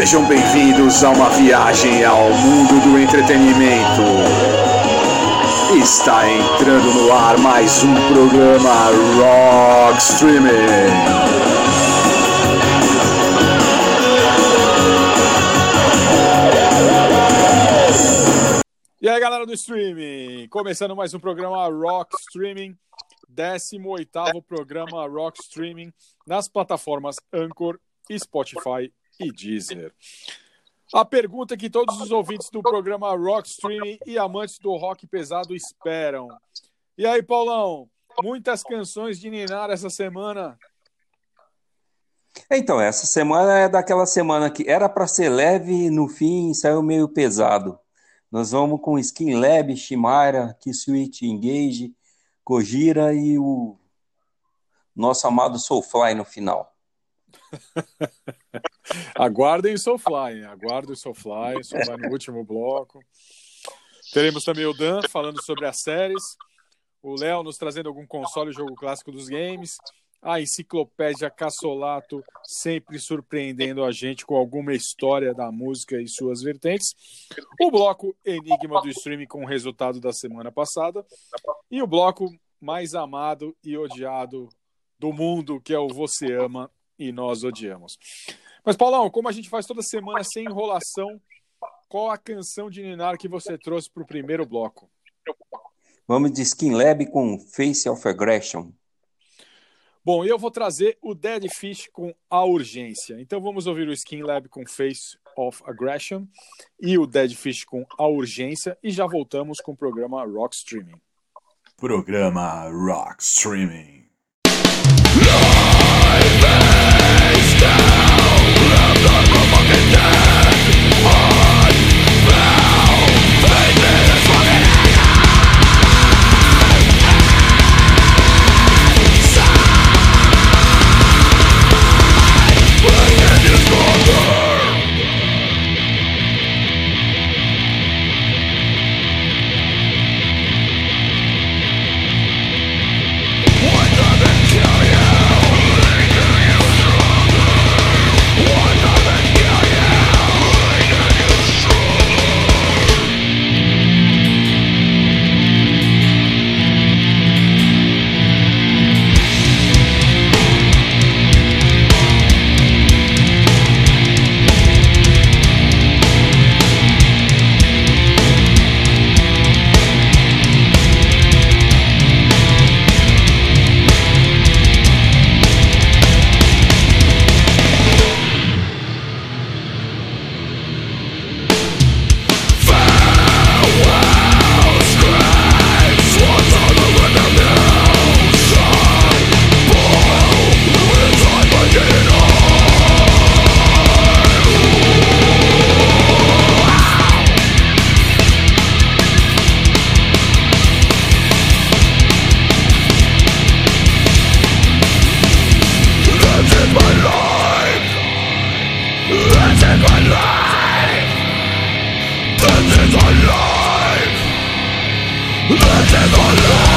Sejam bem-vindos a uma viagem ao mundo do entretenimento. Está entrando no ar mais um programa Rock Streaming. E aí, galera do streaming, começando mais um programa Rock Streaming, 18º programa Rock Streaming nas plataformas Anchor, Spotify e Deezer. A pergunta que todos os ouvintes do programa Rock Streaming e amantes do rock pesado esperam. E aí, Paulão, muitas canções de Ninar essa semana? Então, essa semana é daquela semana que era para ser leve e no fim saiu meio pesado. Nós vamos com Skin Lab, Shimara, Kisuit Engage, Gojira e o nosso amado Soulfly no final. Aguardem o Soulfly, aguardem o Soulfly, Soulfly no último bloco. Teremos também o Dan falando sobre as séries, o Léo nos trazendo algum console jogo clássico dos games, a enciclopédia Cassolato sempre surpreendendo a gente com alguma história da música e suas vertentes. O bloco Enigma do Streaming com o resultado da semana passada. E o bloco mais amado e odiado do mundo, que é o Você Ama e Nós Odiamos. Mas, Paulão, como a gente faz toda semana sem enrolação, qual a canção de Ninar que você trouxe para o primeiro bloco? Vamos de Skin Lab com Face of Aggression. Bom, eu vou trazer o Dead Fish com a urgência. Então vamos ouvir o Skin Lab com Face of Aggression e o Dead Fish com a urgência e já voltamos com o programa Rock Streaming. Programa Rock Streaming. is my life This is my life This is my life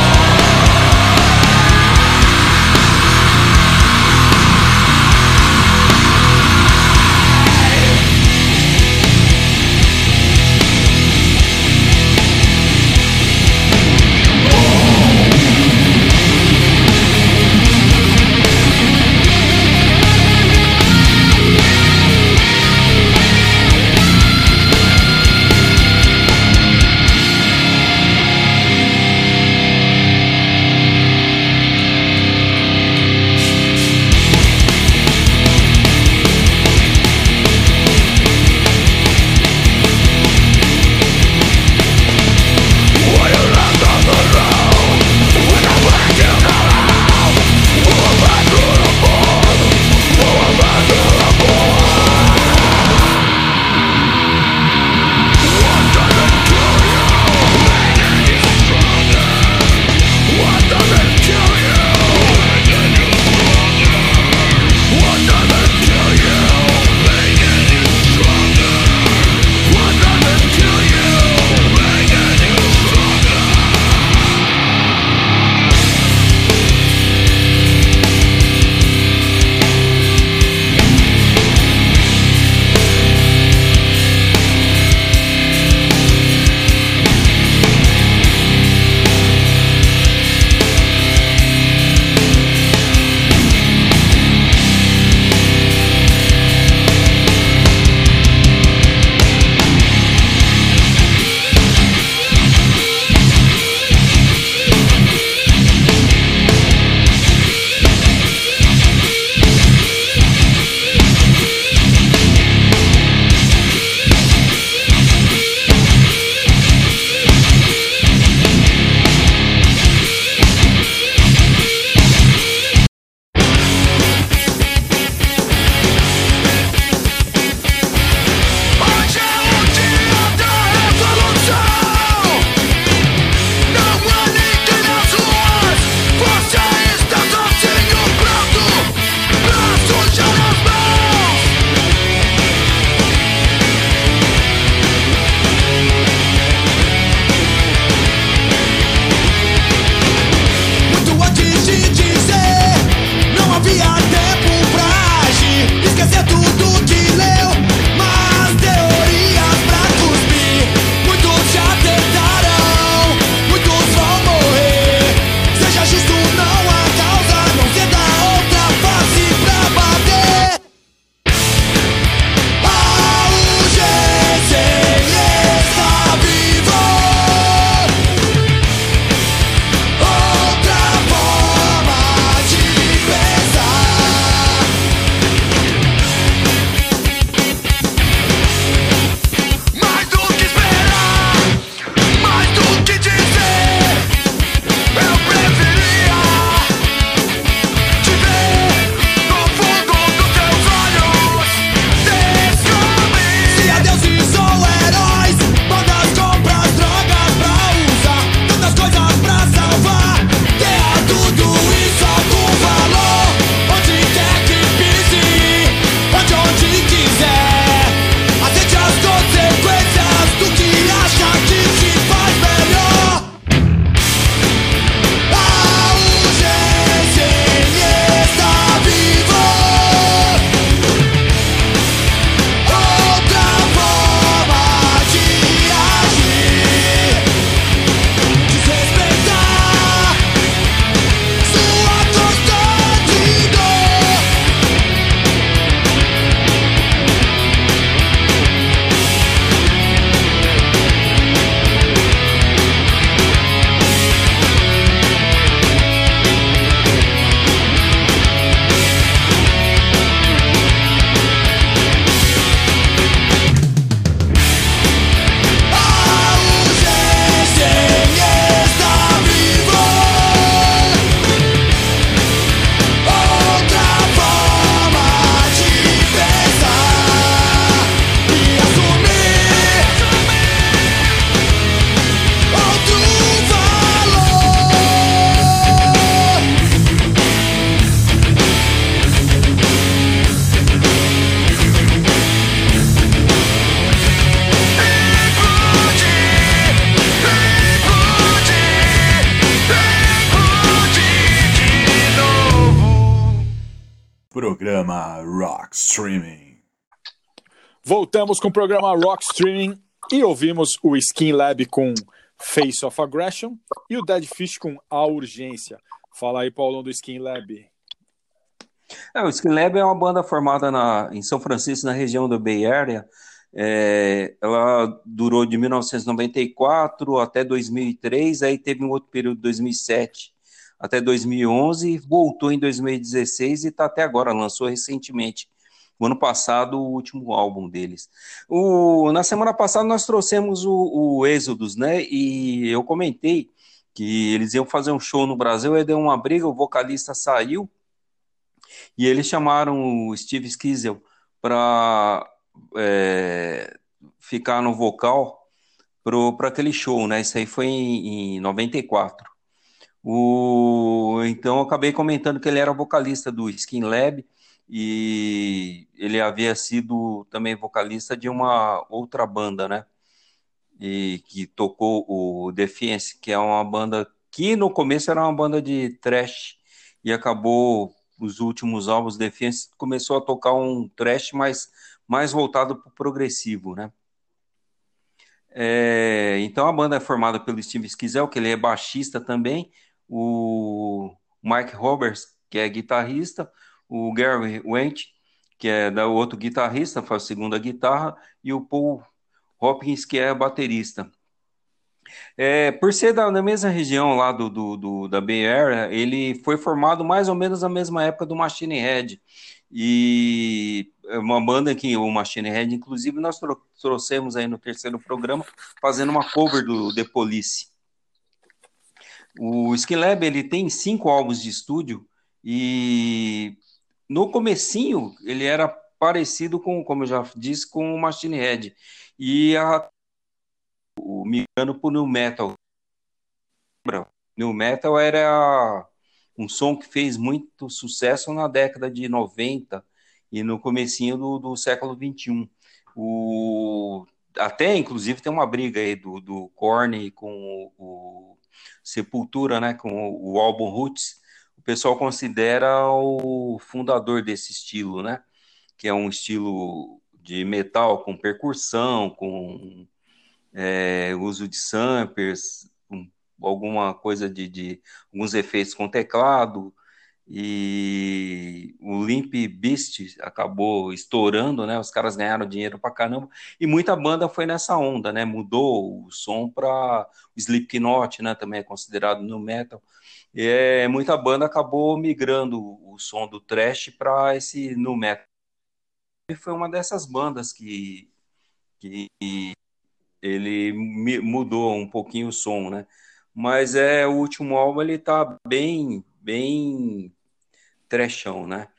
Voltamos com o programa Rock Streaming e ouvimos o Skin Lab com Face of Aggression e o Dead Fish com A Urgência. Fala aí, Paulão, do Skin Lab. É, o Skin Lab é uma banda formada na, em São Francisco, na região da Bay Area. É, ela durou de 1994 até 2003, aí teve um outro período de 2007 até 2011, voltou em 2016 e está até agora, lançou recentemente, o ano passado, o último álbum deles. O, na semana passada nós trouxemos o, o Êxodos, né? E eu comentei que eles iam fazer um show no Brasil, aí deu uma briga, o vocalista saiu e eles chamaram o Steve Skizel para é, ficar no vocal para aquele show, né? Isso aí foi em, em 94. O, então acabei comentando que ele era vocalista do Skin Lab e ele havia sido também vocalista de uma outra banda, né? E que tocou o Defiance, que é uma banda que no começo era uma banda de thrash e acabou os últimos álbuns Defiance começou a tocar um thrash mais mais voltado para o progressivo, né? É, então a banda é formada pelo Steve Schizel, que ele é baixista também, o Mike Roberts, que é guitarrista, o Gary Wendt, que é da outro guitarrista, faz a segunda guitarra, e o Paul Hopkins, que é baterista. É, por ser da, da, mesma região lá do, do, do, da Bay Area, ele foi formado mais ou menos na mesma época do Machine Head. E é uma banda que o Machine Head, inclusive, nós trouxemos aí no terceiro programa, fazendo uma cover do The Police. O Skilab, ele tem cinco álbuns de estúdio e no comecinho ele era parecido com, como eu já disse, com o Machine Head. E a, o migrando para o New Metal. New Metal era um som que fez muito sucesso na década de 90 e no comecinho do, do século 21. O, até, inclusive, tem uma briga aí do, do Korn com o, o Sepultura, né, com o, o álbum Roots. O pessoal considera o fundador desse estilo, né, que é um estilo de metal com percussão, com é, uso de samplers, alguma coisa de, de alguns efeitos com teclado, e o Limp Beast acabou estourando, né? Os caras ganharam dinheiro pra caramba e muita banda foi nessa onda, né? Mudou o som para Slipknot, né? Também é considerado no metal. E é, muita banda acabou migrando o som do thrash para esse no metal. E foi uma dessas bandas que, que ele mudou um pouquinho o som, né? Mas é o último álbum ele tá bem bem trechão, né?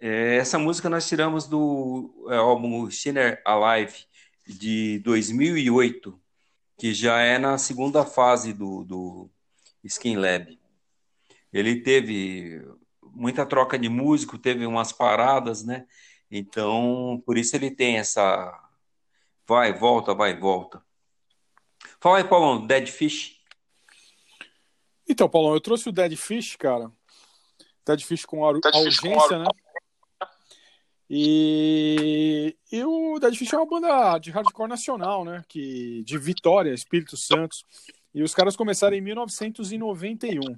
É, essa música nós tiramos do é, álbum Sinner Alive de 2008, que já é na segunda fase do, do Skin Lab. Ele teve muita troca de músico, teve umas paradas, né? Então, por isso ele tem essa vai, volta, vai, volta. Fala aí, Paulão, Dead Fish. Então, Paulão, eu trouxe o Dead Fish, cara, Tá difícil com a, urgência, com a... né? E, e o Dead Fish é uma banda de hardcore nacional, né? Que, de Vitória, Espírito Santo. E os caras começaram em 1991.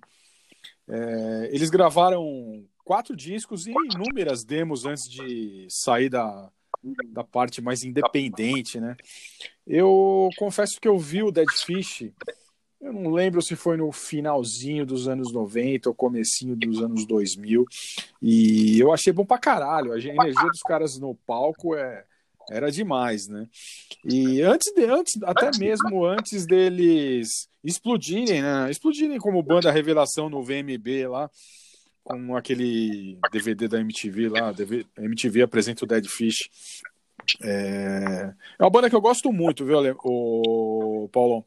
É, eles gravaram quatro discos e inúmeras demos antes de sair da, da parte mais independente, né? Eu confesso que eu vi o Dead Fish eu não lembro se foi no finalzinho dos anos 90 ou comecinho dos anos 2000. E eu achei bom pra caralho. A energia dos caras no palco é, era demais, né? E antes de antes, até mesmo antes deles explodirem, né? Explodirem como banda revelação no VMB lá, com aquele DVD da MTV lá, MTV apresenta o Dead Fish. É... é uma banda que eu gosto muito, viu, o Paulão?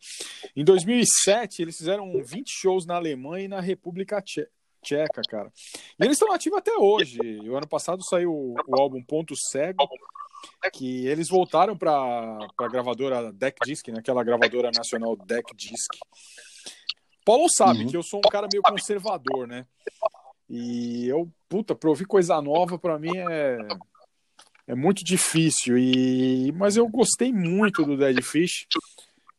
Em 2007, eles fizeram 20 shows na Alemanha e na República Tcheca, cara. E eles estão ativos até hoje. O ano passado saiu o álbum Ponto Cego, que eles voltaram para a gravadora Deck Disc, né? aquela gravadora nacional Deck Disc. Paulo sabe uhum. que eu sou um cara meio conservador, né? E eu, puta, pra ouvir coisa nova, para mim é, é muito difícil. E, mas eu gostei muito do Dead Fish.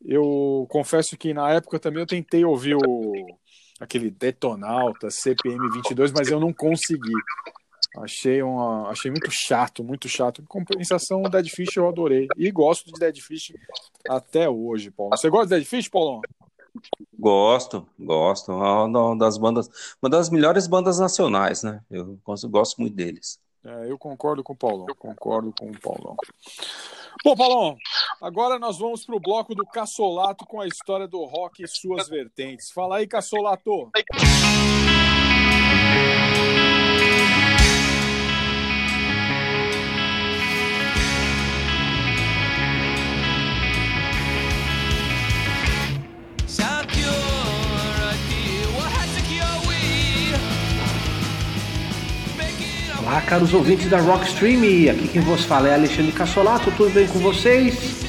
Eu confesso que na época também eu tentei ouvir o, aquele Detonauta CPM 22, mas eu não consegui. Achei, uma, achei muito chato, muito chato. Em compensação, o Dead Fish eu adorei. E gosto de Dead Fish até hoje, Paulo. Você gosta de Dead Fish, Paulão? Gosto, gosto. É uma das bandas, uma das melhores bandas nacionais, né? Eu gosto muito deles. É, eu concordo com o Paulão. Eu concordo com o Paulão. Bom, Paulão, agora nós vamos para o bloco do Cassolato com a história do rock e suas vertentes. Fala aí, Cassolato. Olá, caros ouvintes da Rockstream. Aqui quem vos fala é Alexandre Cassolato. Tudo bem com vocês?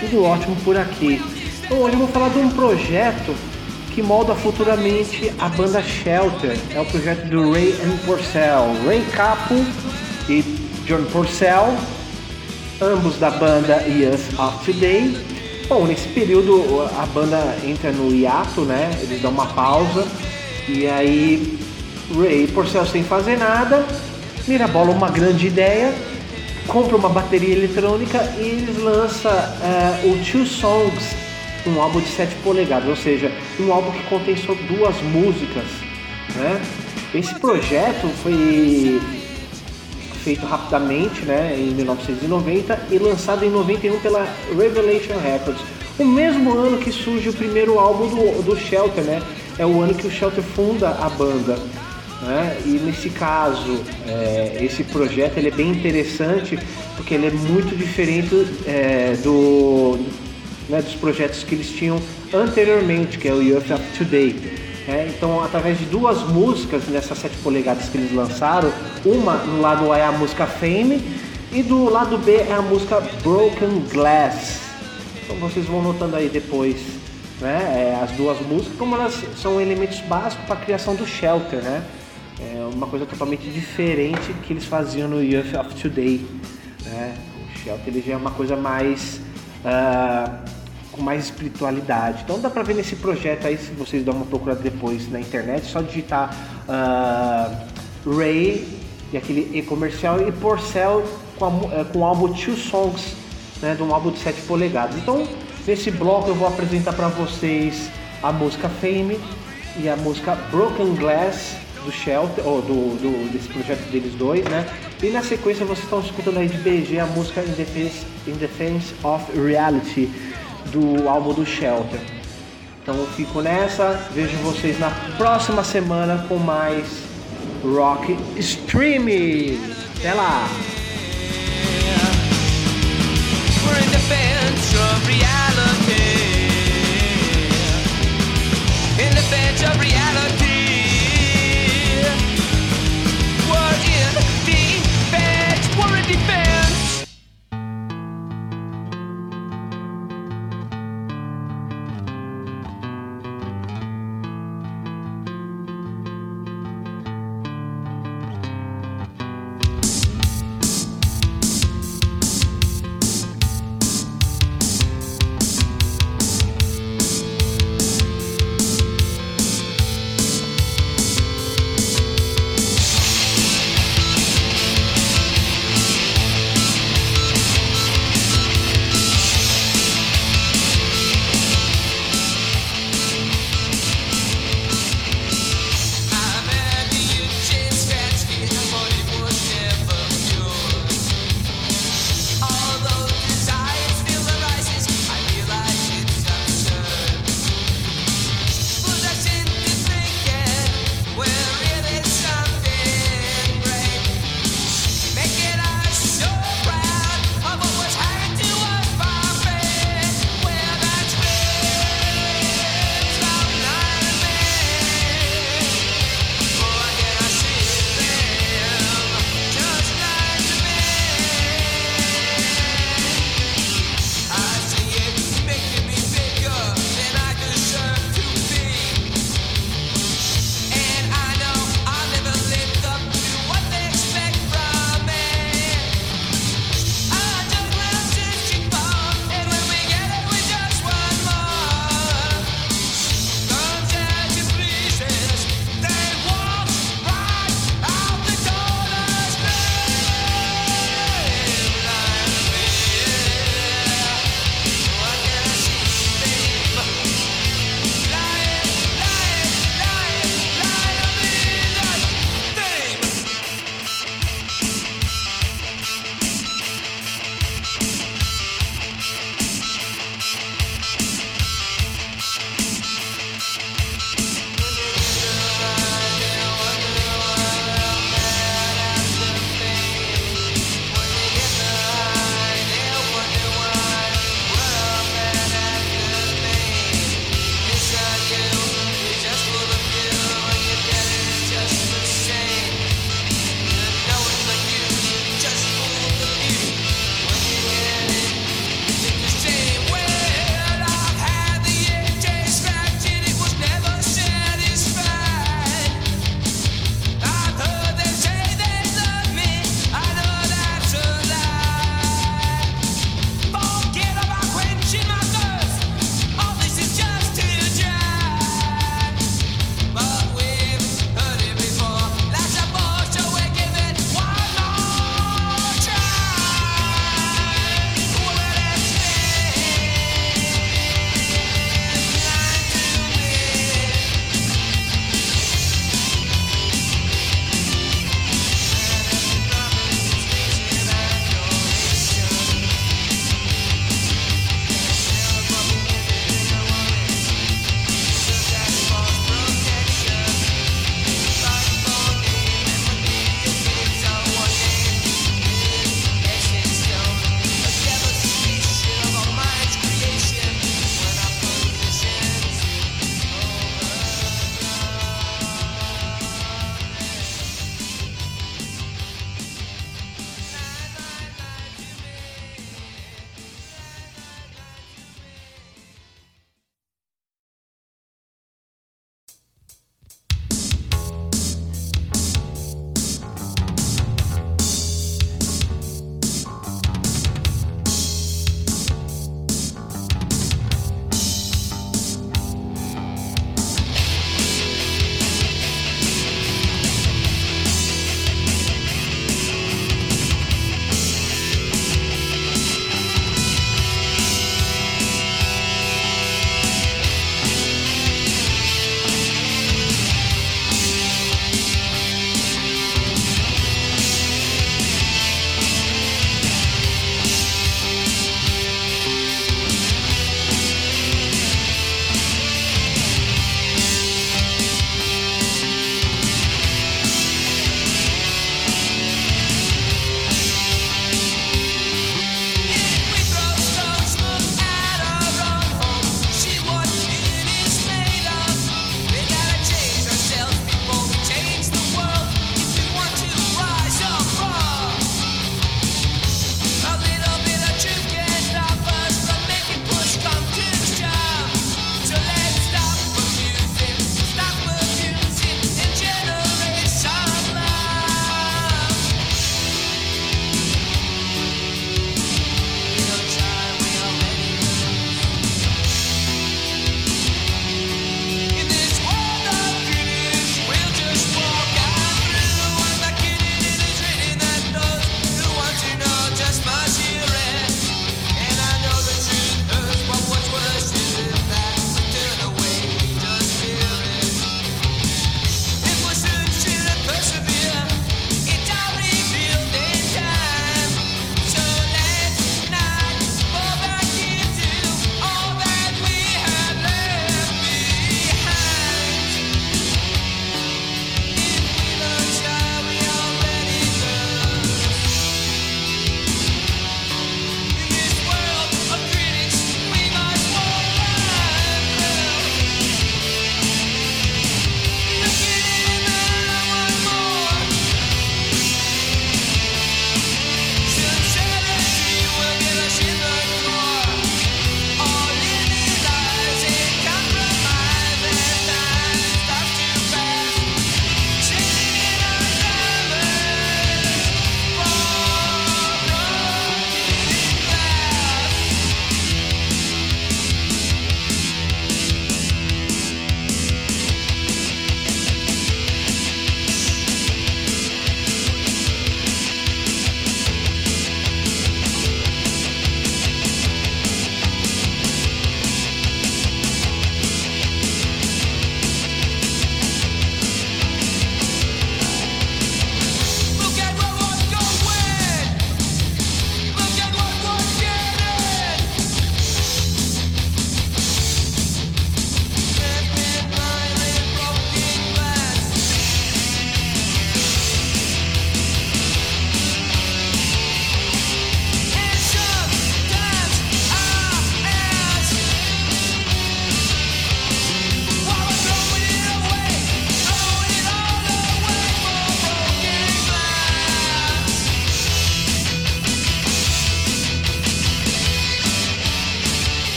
Tudo ótimo por aqui. Então, hoje eu vou falar de um projeto que molda futuramente a banda Shelter. É o projeto do Ray and Porcel. Ray Capo e John Porcel, ambos da banda Years of Today. Bom, nesse período a banda entra no hiato, né? Eles dão uma pausa e aí Ray Porcel sem fazer nada Mirabola uma grande ideia, compra uma bateria eletrônica e eles lançam uh, o Two Songs, um álbum de 7 polegadas, ou seja, um álbum que contém só duas músicas. Né? Esse projeto foi feito rapidamente né, em 1990 e lançado em 91 pela Revelation Records. O mesmo ano que surge o primeiro álbum do, do Shelter, né? É o ano que o Shelter funda a banda. Né? E nesse caso, é, esse projeto ele é bem interessante porque ele é muito diferente é, do, né, dos projetos que eles tinham anteriormente, que é o Youth of Today. Né? Então, através de duas músicas nessas sete polegadas que eles lançaram, uma no lado A é a música Fame e do lado B é a música Broken Glass. Então vocês vão notando aí depois né, é, as duas músicas, como elas são elementos básicos para a criação do Shelter, né? É uma coisa totalmente diferente que eles faziam no Youth of Today. Né? O Shelter ele já é uma coisa mais uh, com mais espiritualidade. Então dá pra ver nesse projeto aí, se vocês dão uma procurada depois na internet, só digitar uh, Ray e aquele e comercial e Porcel com, a, eh, com o álbum Two Songs, né, de um álbum de 7 polegadas. Então nesse bloco eu vou apresentar para vocês a música Fame e a música Broken Glass do Shelter, ou do, do, desse projeto deles dois, né? E na sequência vocês estão escutando aí de BG a música In Defense, In Defense of Reality do álbum do Shelter. Então eu fico nessa, vejo vocês na próxima semana com mais Rock Streaming. Até lá! In defense of reality. In defense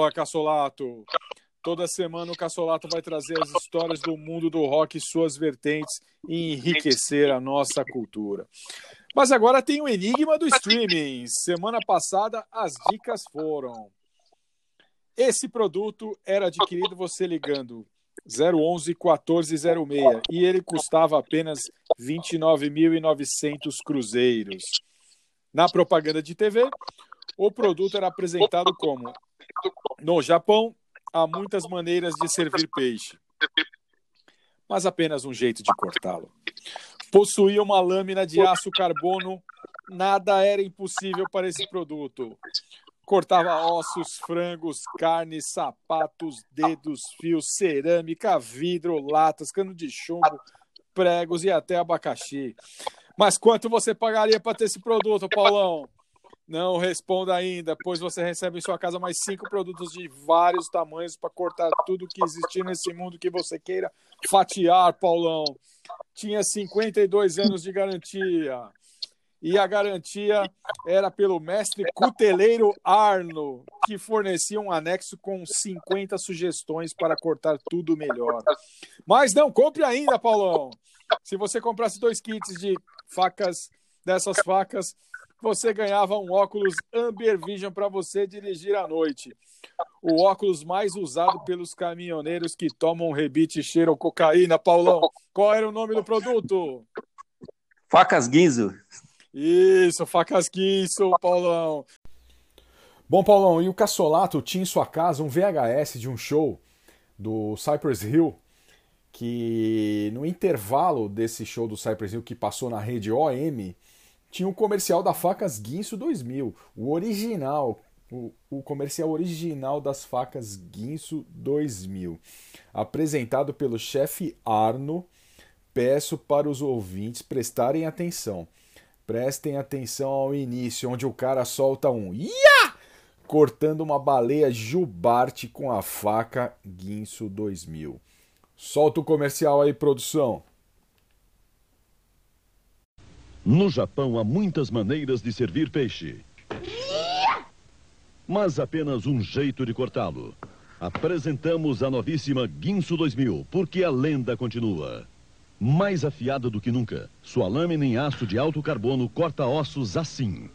Boa, Cassolato! Toda semana o Cassolato vai trazer as histórias do mundo do rock e suas vertentes e enriquecer a nossa cultura. Mas agora tem o enigma do streaming. Semana passada as dicas foram. Esse produto era adquirido você ligando 011 1406 e ele custava apenas 29.900 cruzeiros. Na propaganda de TV, o produto era apresentado como no Japão há muitas maneiras de servir peixe, mas apenas um jeito de cortá-lo. Possuía uma lâmina de aço carbono, nada era impossível para esse produto. Cortava ossos, frangos, carne, sapatos, dedos, fios, cerâmica, vidro, latas, cano de chumbo, pregos e até abacaxi. Mas quanto você pagaria para ter esse produto, Paulão? Não responda ainda, pois você recebe em sua casa mais cinco produtos de vários tamanhos para cortar tudo que existir nesse mundo que você queira fatiar, Paulão. Tinha 52 anos de garantia. E a garantia era pelo mestre cuteleiro Arno, que fornecia um anexo com 50 sugestões para cortar tudo melhor. Mas não compre ainda, Paulão. Se você comprasse dois kits de facas, dessas facas, você ganhava um óculos Amber Vision para você dirigir à noite. O óculos mais usado pelos caminhoneiros que tomam rebite e cheiram cocaína, Paulão. Qual era o nome do produto? Facas Guinzo. Isso, facas Guinzo, Paulão. Bom, Paulão, e o Cassolato tinha em sua casa um VHS de um show do Cypress Hill, que no intervalo desse show do Cypress Hill que passou na rede OM, tinha o comercial da Facas Guinso 2000, o original, o, o, comercial original das Facas Guinso 2000, apresentado pelo chefe Arno. Peço para os ouvintes prestarem atenção. Prestem atenção ao início, onde o cara solta um Ia! cortando uma baleia jubarte com a faca Guinso 2000. Solta o comercial aí, produção. No Japão há muitas maneiras de servir peixe. Mas apenas um jeito de cortá-lo. Apresentamos a novíssima Guinso 2000, porque a lenda continua. Mais afiada do que nunca, sua lâmina em aço de alto carbono corta ossos assim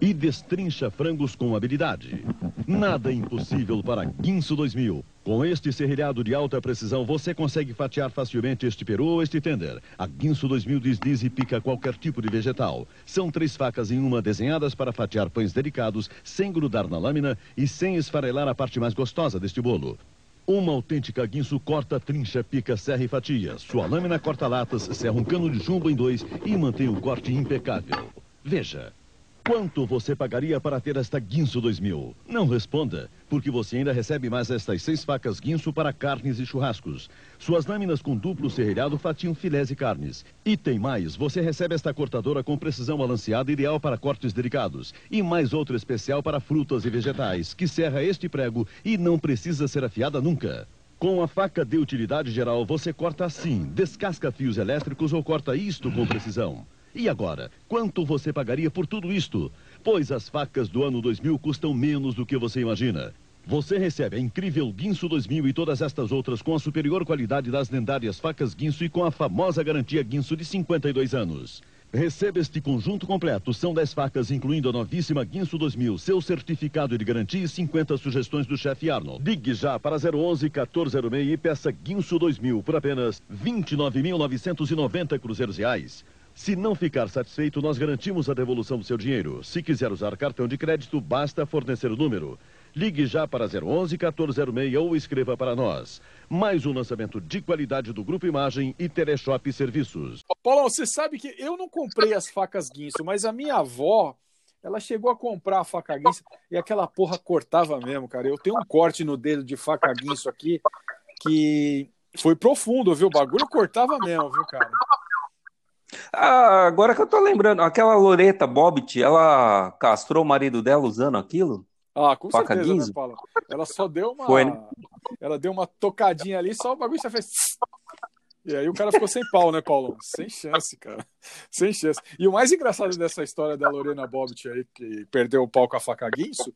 e destrincha frangos com habilidade. Nada impossível para Guinso 2000. Com este serrilhado de alta precisão, você consegue fatiar facilmente este peru ou este tender. A Guinso 2000 desliza e pica qualquer tipo de vegetal. São três facas em uma desenhadas para fatiar pães delicados, sem grudar na lâmina e sem esfarelar a parte mais gostosa deste bolo. Uma autêntica guinso corta, trincha, pica, serra e fatia. Sua lâmina corta latas, serra um cano de chumbo em dois e mantém o corte impecável. Veja, Quanto você pagaria para ter esta Guinso 2000? Não responda, porque você ainda recebe mais estas seis facas Guinso para carnes e churrascos. Suas lâminas com duplo serrilhado fatiam filés e carnes. E tem mais, você recebe esta cortadora com precisão balanceada ideal para cortes delicados. E mais outra especial para frutas e vegetais, que serra este prego e não precisa ser afiada nunca. Com a faca de utilidade geral, você corta assim, descasca fios elétricos ou corta isto com precisão. E agora, quanto você pagaria por tudo isto? Pois as facas do ano 2000 custam menos do que você imagina. Você recebe a incrível Guinso 2000 e todas estas outras com a superior qualidade das lendárias facas Guinso e com a famosa garantia Guinso de 52 anos. Receba este conjunto completo. São 10 facas, incluindo a novíssima Guinso 2000, seu certificado de garantia e 50 sugestões do chefe Arnold. Ligue já para 011 1406 e peça Guinso 2000 por apenas 29.990 cruzeiros reais. Se não ficar satisfeito, nós garantimos a devolução do seu dinheiro. Se quiser usar cartão de crédito, basta fornecer o número. Ligue já para 011 1406 ou escreva para nós. Mais um lançamento de qualidade do Grupo Imagem e Teleshop Serviços. Paulo, você sabe que eu não comprei as facas Guinso, mas a minha avó, ela chegou a comprar a faca Guinso e aquela porra cortava mesmo, cara. Eu tenho um corte no dedo de faca Guinso aqui que foi profundo, viu? O bagulho cortava mesmo, viu, cara? Ah, agora que eu tô lembrando, aquela Loreta Bobbitt, ela castrou o marido dela usando aquilo? Ah, com Faca certeza, né? Ela só deu uma. Foi, né? Ela deu uma tocadinha ali, só o bagulho já fez. E aí o cara ficou sem pau, né, Paulão? Sem chance, cara. Sem chance. E o mais engraçado dessa história da Lorena Bobbitt aí, que perdeu o pau com a faca guinso,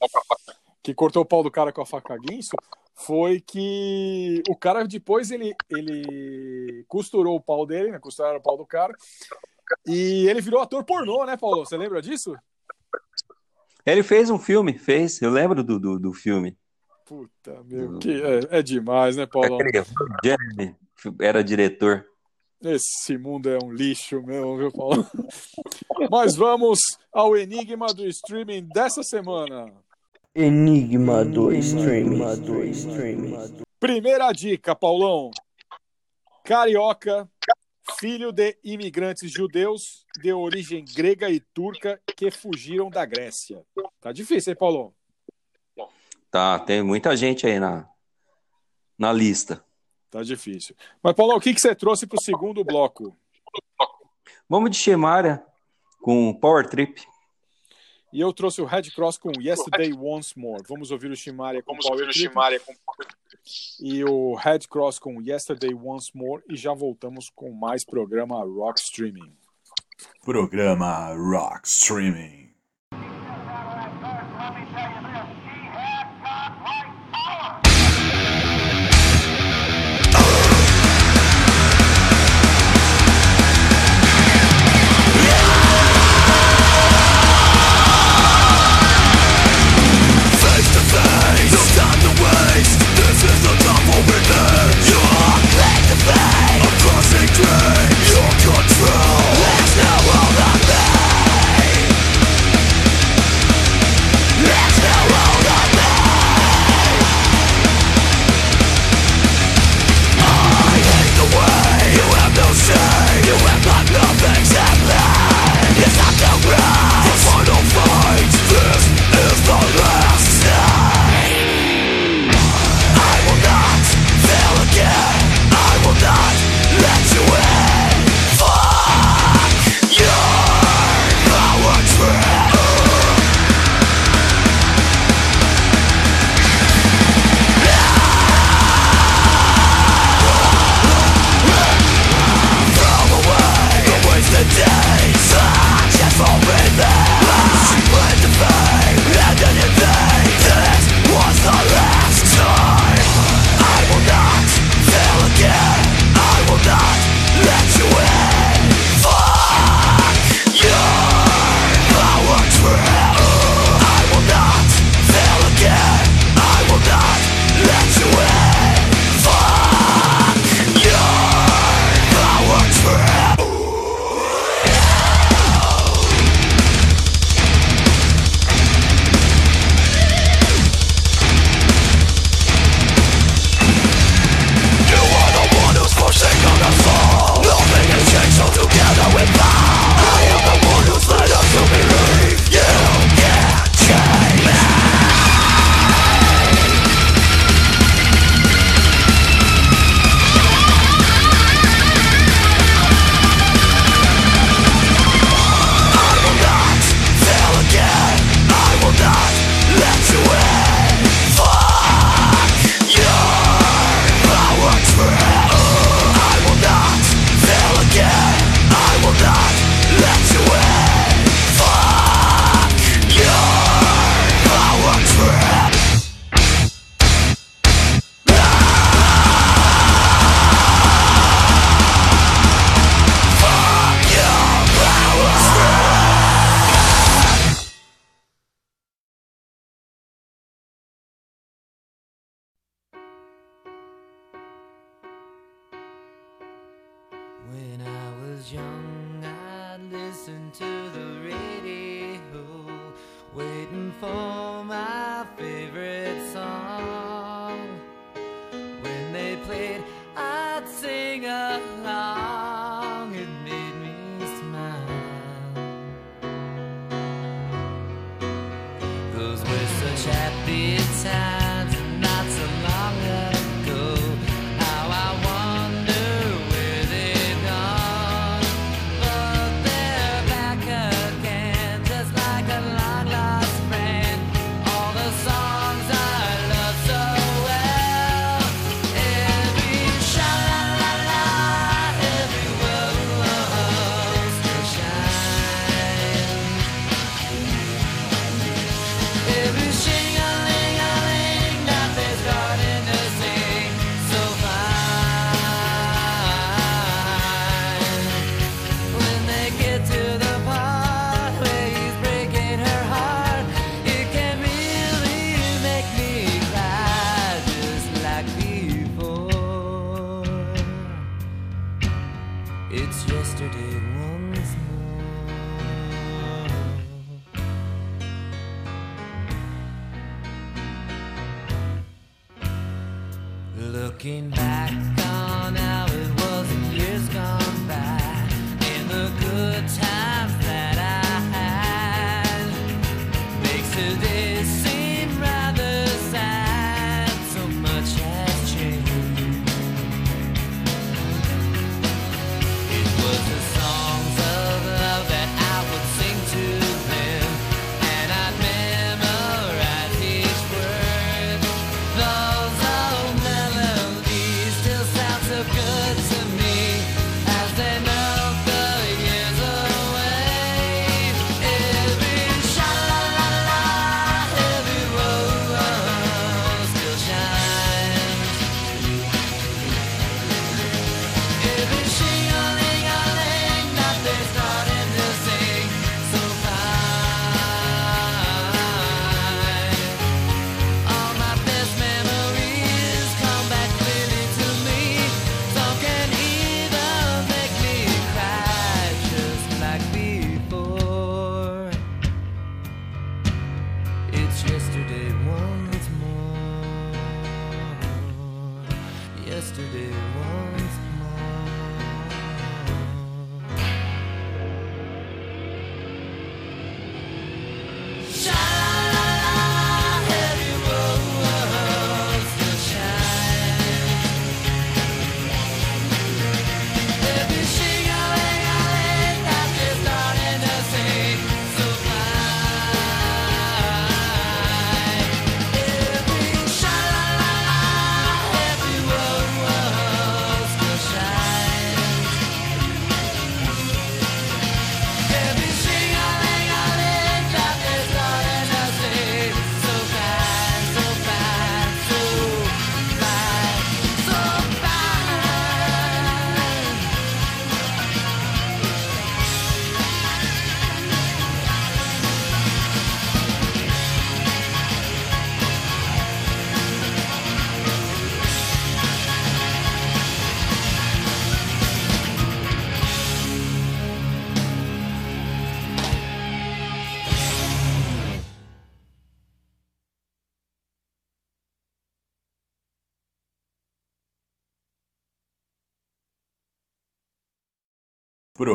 que cortou o pau do cara com a faca guinso, foi que o cara depois ele, ele costurou o pau dele, né? Costuraram o pau do cara. E ele virou ator pornô, né, Paulo? Você lembra disso? Ele fez um filme, fez. Eu lembro do, do, do filme. Puta, meu, que é, é demais, né, Paulo? Jeremy era diretor. Esse mundo é um lixo mesmo, viu, Paulo? Mas vamos ao enigma do streaming dessa semana. Enigma do streaming. Primeira dica, Paulão. Carioca, filho de imigrantes judeus de origem grega e turca que fugiram da Grécia. Tá difícil, hein, Paulão? Tá, tem muita gente aí na, na lista. Tá difícil. Mas, Paulão, o que, que você trouxe para o segundo bloco? Vamos de Shemara com Power Trip. E eu trouxe o Red Cross com Yesterday Once More. Vamos ouvir o Shimaria com Vamos Power ouvir o Shimaria com e o Red Cross com Yesterday Once More e já voltamos com mais programa Rock Streaming. Programa Rock Streaming.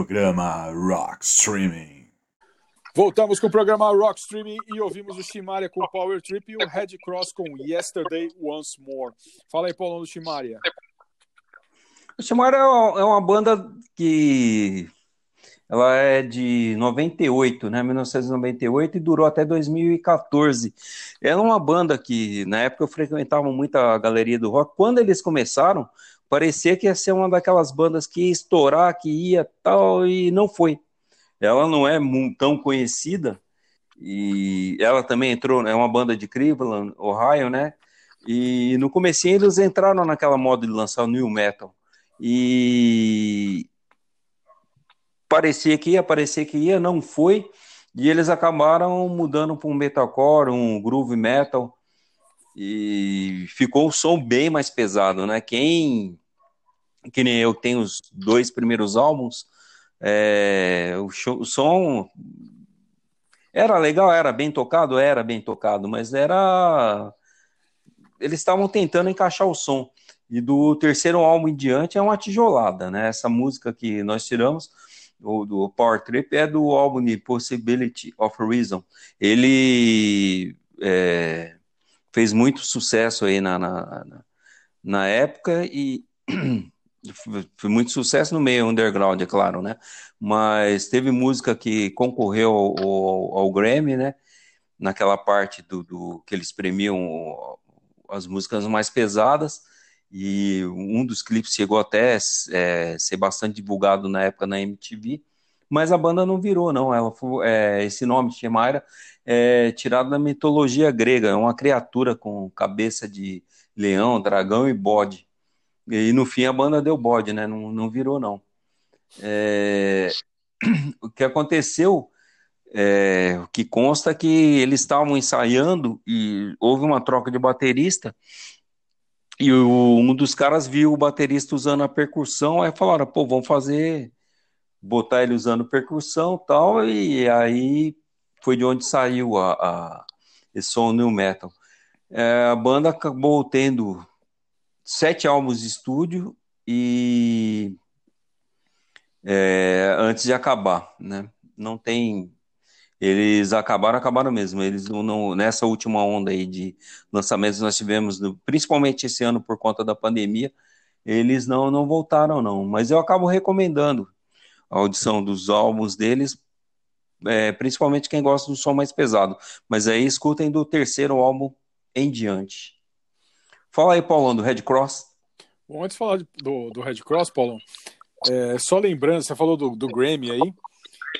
Programa Rock Streaming. Voltamos com o programa Rock Streaming e ouvimos o Shimaria com Power Trip e o Red Cross com Yesterday Once More. Fala aí, Paulão do Shimaria. O Shimara é uma é uma banda que ela é de 98, né, 1998 e durou até 2014. Era uma banda que na época eu frequentava muito a galeria do rock. Quando eles começaram, parecia que ia ser uma daquelas bandas que ia estourar, que ia tal e não foi. Ela não é tão conhecida e ela também entrou, é uma banda de Cleveland, Ohio, né? E no comecinho eles entraram naquela moda de lançar o new metal. E parecia que ia, parecia que ia, não foi. E eles acabaram mudando para um metalcore, um groove metal. E ficou o som bem mais pesado, né? Quem, que nem eu, tem os dois primeiros álbuns, é, o, show- o som era legal, era bem tocado, era bem tocado, mas era. Eles estavam tentando encaixar o som. E do terceiro álbum em diante é uma tijolada, né? Essa música que nós tiramos, o do Power Trip, é do álbum Possibility of Reason. Ele é, fez muito sucesso aí na, na, na- época e foi muito sucesso no meio underground, é claro, né? Mas teve música que concorreu ao, ao, ao Grammy, né? Naquela parte do, do que eles premiam as músicas mais pesadas e um dos clipes chegou até é, ser bastante divulgado na época na MTV, mas a banda não virou, não. Ela foi, é, esse nome, Shemaira, é tirado da mitologia grega, é uma criatura com cabeça de leão, dragão e bode. E no fim a banda deu bode, né? Não, não virou, não. É, o que aconteceu, é, o que consta é que eles estavam ensaiando e houve uma troca de baterista E o- um dos caras viu o baterista usando a percussão, aí falaram, pô, vamos fazer, botar ele usando percussão tal, e aí foi de onde saiu a, a- esse som new metal. É, a banda acabou tendo sete álbuns de estúdio e é, antes de acabar, né? Não tem. Eles acabaram, acabaram mesmo. Eles não, nessa última onda aí de lançamentos nós tivemos, principalmente esse ano por conta da pandemia, eles não, não voltaram, não. Mas eu acabo recomendando a audição dos álbuns deles, é, principalmente quem gosta do som mais pesado. Mas aí escutem do terceiro álbum em diante. Fala aí, Paulão, do Red Cross. Bom, antes de falar do, do Red Cross, Paulão, é, só lembrando, você falou do, do Grammy aí,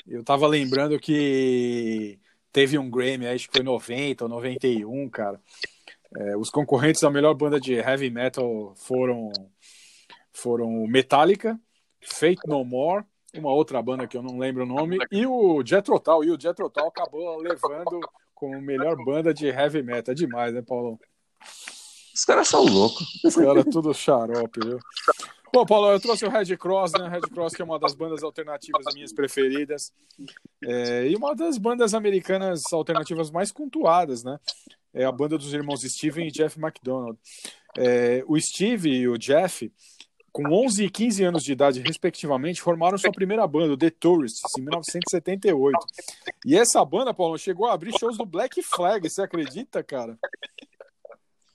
eu tava lembrando que teve um Grammy, acho que foi 90 ou 91, cara. É, os concorrentes da melhor banda de heavy metal foram, foram Metallica, Fate No More, uma outra banda que eu não lembro o nome, e o Jethro Tull. E o Jethro Tull acabou levando como melhor banda de heavy metal. É demais, né, Paulão? Os caras são loucos. Os caras tudo xarope, viu? Bom, Paulo, eu trouxe o Red Cross, né? Red Cross, que é uma das bandas alternativas minhas preferidas. É, e uma das bandas americanas alternativas mais cultuadas, né? É a banda dos irmãos Steven e Jeff McDonald. É, o Steve e o Jeff, com 11 e 15 anos de idade, respectivamente, formaram sua primeira banda, The Tourists, em 1978. E essa banda, Paulo, chegou a abrir shows do Black Flag, você acredita, cara?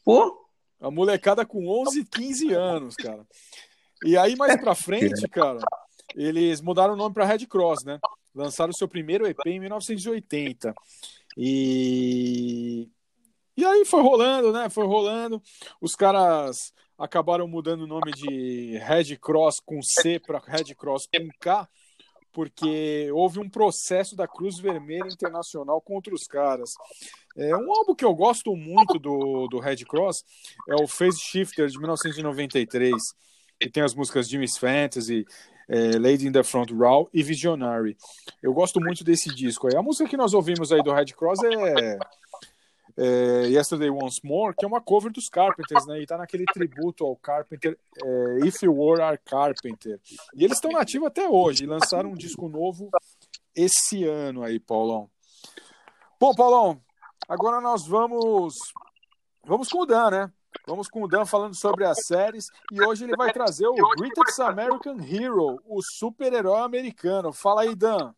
Pô, A molecada com 11, 15 anos, cara. E aí, mais pra frente, cara, eles mudaram o nome pra Red Cross, né? Lançaram o seu primeiro EP em 1980. E. E aí foi rolando, né? Foi rolando. Os caras acabaram mudando o nome de Red Cross com C para Red Cross com K, porque houve um processo da Cruz Vermelha Internacional contra os caras. É um álbum que eu gosto muito do, do Red Cross é o Phase Shifter de 1993, que tem as músicas Jimmy's Fantasy, é, Lady in the Front Row e Visionary. Eu gosto muito desse disco aí. A música que nós ouvimos aí do Red Cross é, é Yesterday Once More, que é uma cover dos Carpenters, né? E tá naquele tributo ao Carpenter, é, If You Were Our Carpenter. E eles estão nativos até hoje, lançaram um disco novo esse ano aí, Paulão. Bom, Paulão, agora nós vamos vamos com o Dan, né? Vamos com o Dan falando sobre as séries e hoje ele vai trazer o Greatest American Hero, o super-herói americano. Fala aí, Dan.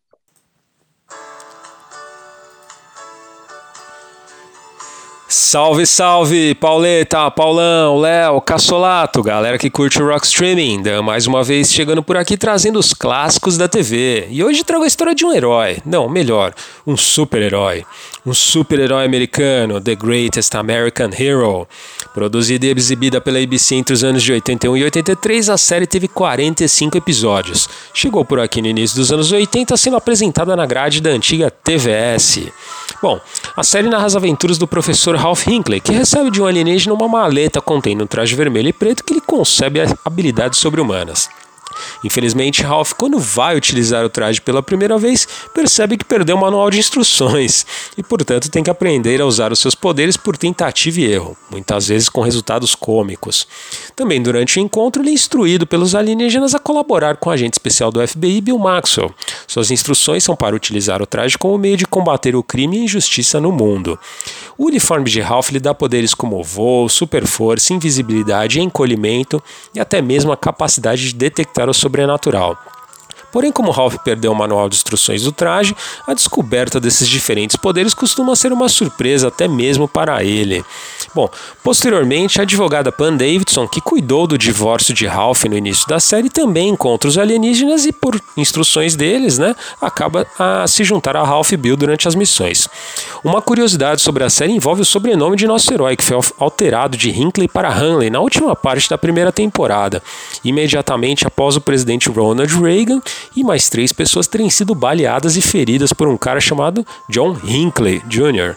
Salve, salve, Pauleta, Paulão, Léo, Cassolato, galera que curte o Rock Streaming. Dan mais uma vez chegando por aqui trazendo os clássicos da TV. E hoje trago a história de um herói, não, melhor, um super-herói. Um super-herói americano, The Greatest American Hero. Produzida e exibida pela ABC entre os anos de 81 e 83, a série teve 45 episódios. Chegou por aqui no início dos anos 80, sendo apresentada na grade da antiga TVS. Bom, a série narra as aventuras do professor Ralph Hinckley, que recebe de um alienígena uma maleta contendo um traje vermelho e preto que lhe concebe habilidades sobre-humanas. Infelizmente, Ralph, quando vai utilizar o traje pela primeira vez, percebe que perdeu o manual de instruções e, portanto, tem que aprender a usar os seus poderes por tentativa e erro, muitas vezes com resultados cômicos. Também durante o encontro, ele é instruído pelos alienígenas a colaborar com o agente especial do FBI, Bill Maxwell. Suas instruções são para utilizar o traje como meio de combater o crime e a injustiça no mundo. O uniforme de Ralph lhe dá poderes como voo, super força, invisibilidade, encolhimento e até mesmo a capacidade de detectar o sobrenatural. Porém, como Ralph perdeu o manual de instruções do traje, a descoberta desses diferentes poderes costuma ser uma surpresa até mesmo para ele. Bom, posteriormente, a advogada Pan Davidson, que cuidou do divórcio de Ralph no início da série, também encontra os alienígenas e, por instruções deles, né, acaba a se juntar a Ralph e Bill durante as missões. Uma curiosidade sobre a série envolve o sobrenome de nosso herói, que foi alterado de Hinckley para Hanley na última parte da primeira temporada, imediatamente após o presidente Ronald Reagan e mais três pessoas terem sido baleadas e feridas por um cara chamado John Hinckley Jr.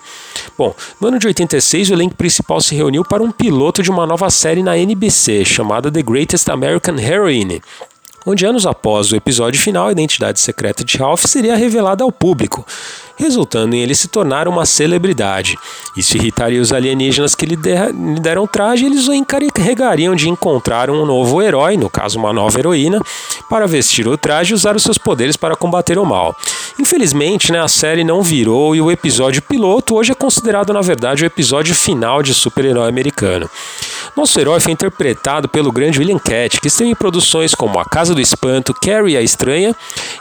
Bom, no ano de 86, o elenco principal se reuniu para um piloto de uma nova série na NBC chamada The Greatest American Heroine, onde anos após o episódio final, a identidade secreta de Ralph seria revelada ao público. Resultando em ele se tornar uma celebridade. Isso irritaria os alienígenas que lhe der- lhe deram traje e eles o encarregariam de encontrar um novo herói, no caso uma nova heroína, para vestir o traje e usar os seus poderes para combater o mal. Infelizmente, né, a série não virou e o episódio piloto hoje é considerado, na verdade, o episódio final de super-herói americano. Nosso herói foi interpretado pelo grande William Cat, que esteve em produções como A Casa do Espanto, Carrie a Estranha,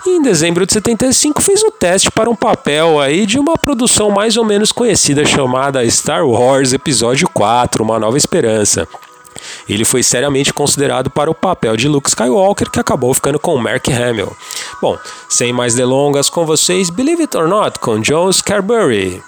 e em dezembro de 75 fez o teste para um papel aí de uma produção mais ou menos conhecida chamada Star Wars Episódio 4, Uma Nova Esperança. Ele foi seriamente considerado para o papel de Luke Skywalker, que acabou ficando com Mark Hamill. Bom, sem mais delongas, com vocês, Believe It or Not, com John Scarberry.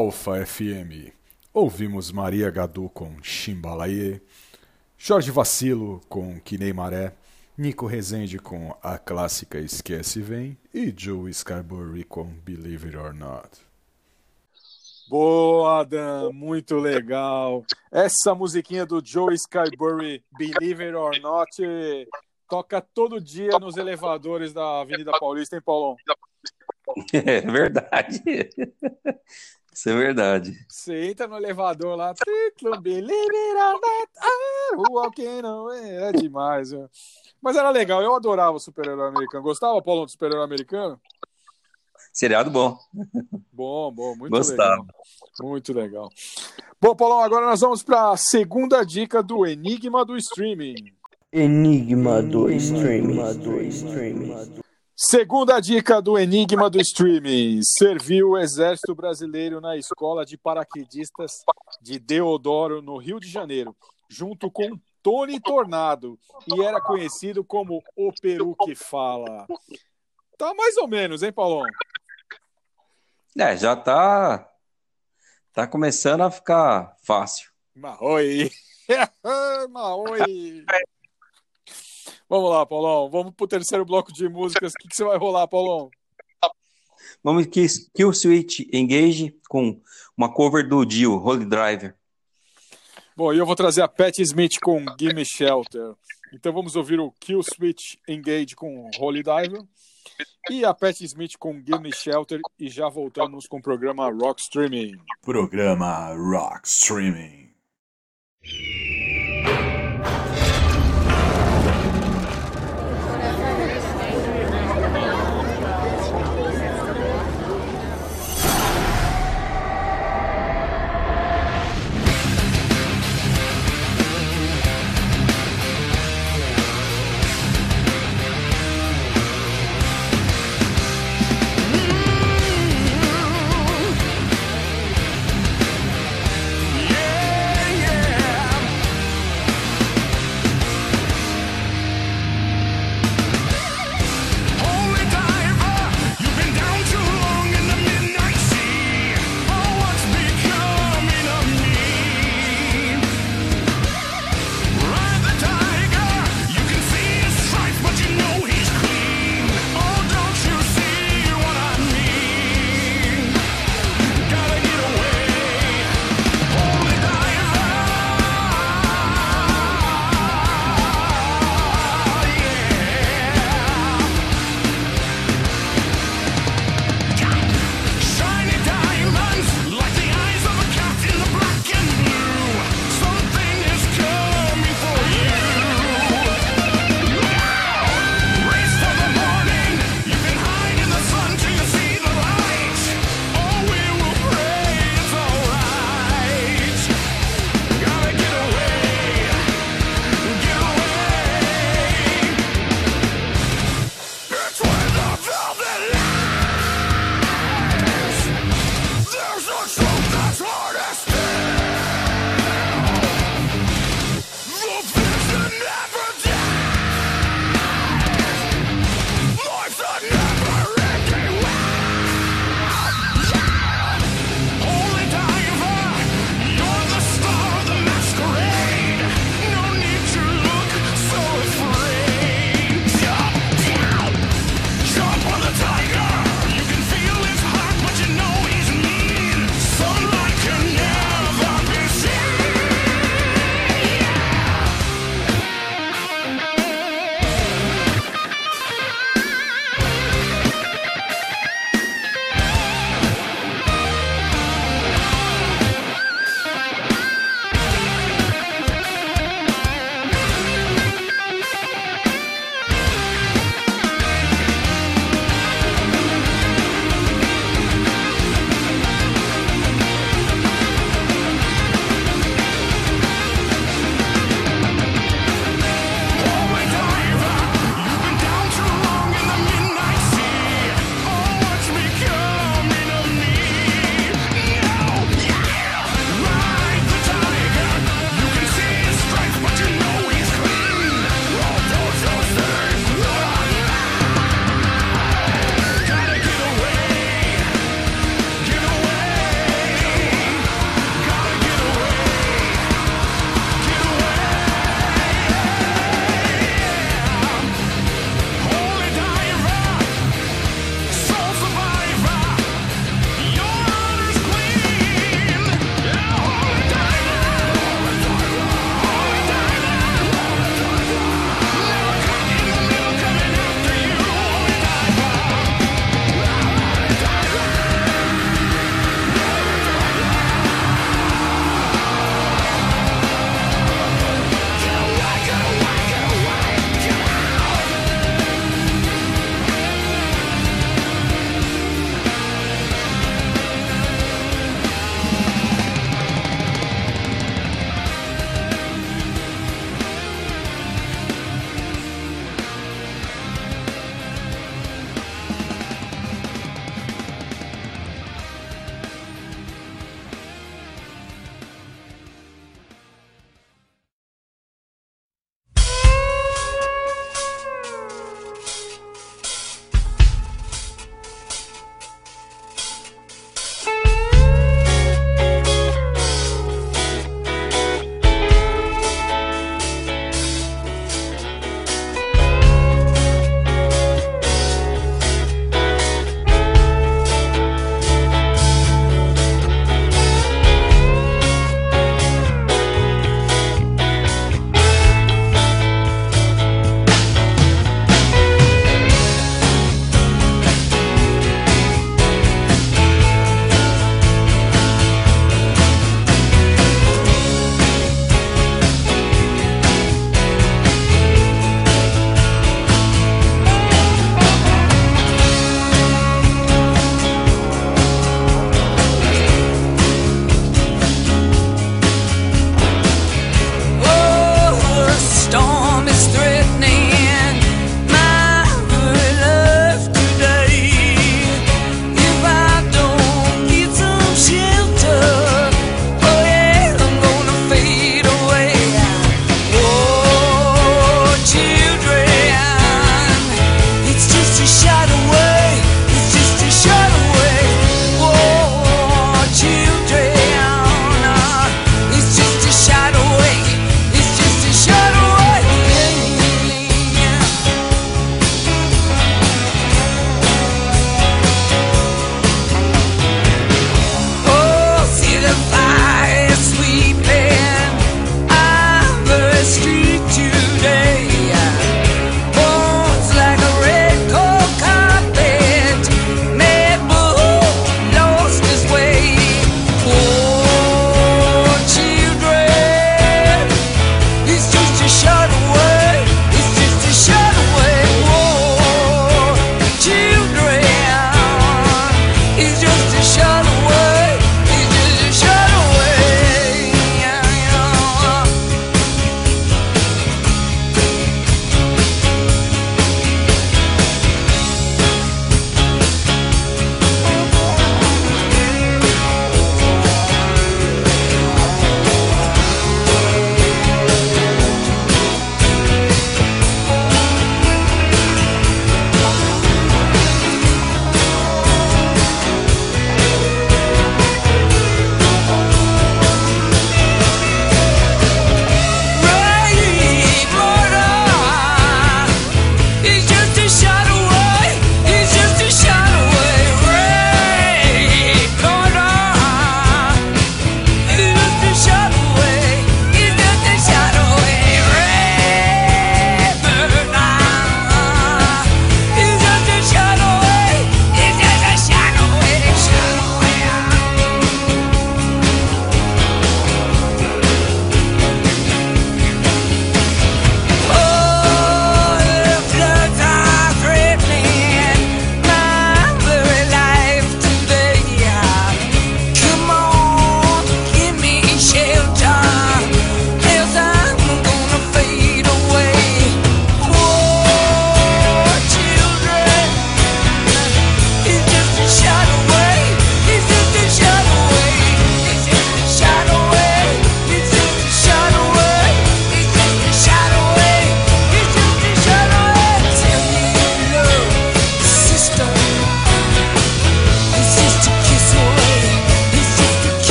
Alfa FM. Ouvimos Maria Gadu com Chimbalaie, Jorge Vacilo com Kinei Maré, Nico Rezende com a clássica Esquece e Vem e Joe Scarbury com Believe It or Not. Boa, Dan, muito legal. Essa musiquinha do Joe Skybury, Believe It or Not, toca todo dia nos elevadores da Avenida Paulista, hein, Paulão? É verdade. Isso é verdade. Você entra no elevador lá, título, Believe It or Not, ah, walking away, é demais. viu? Mas era legal, eu adorava o super-herói americano. Gostava, Paulão, do super-herói americano? Seriado bom. Bom, bom, muito Gostava. legal. Muito legal. Bom, Paulão, agora nós vamos para a segunda dica do Enigma do Streaming. Enigma do streaming. Segunda dica do Enigma do Streaming. Serviu o Exército Brasileiro na Escola de Paraquedistas de Deodoro, no Rio de Janeiro, junto com Tony Tornado, e era conhecido como o Peru que fala. Tá mais ou menos, hein, Paulão? É, já tá. Tá começando a ficar fácil. Maoi! Maoi! Vamos lá, Paulão. Vamos pro terceiro bloco de músicas. O que, que você vai rolar, Paulão? Vamos que Kill Switch Engage com uma cover do Dio, Holy Driver. Bom, e eu vou trazer a Pat Smith com Gimme Shelter. Então vamos ouvir o Kill Switch Engage com Holy Diver e a Pat Smith com Gimme Shelter e já voltamos com o programa Rock Streaming. Programa Rock Streaming.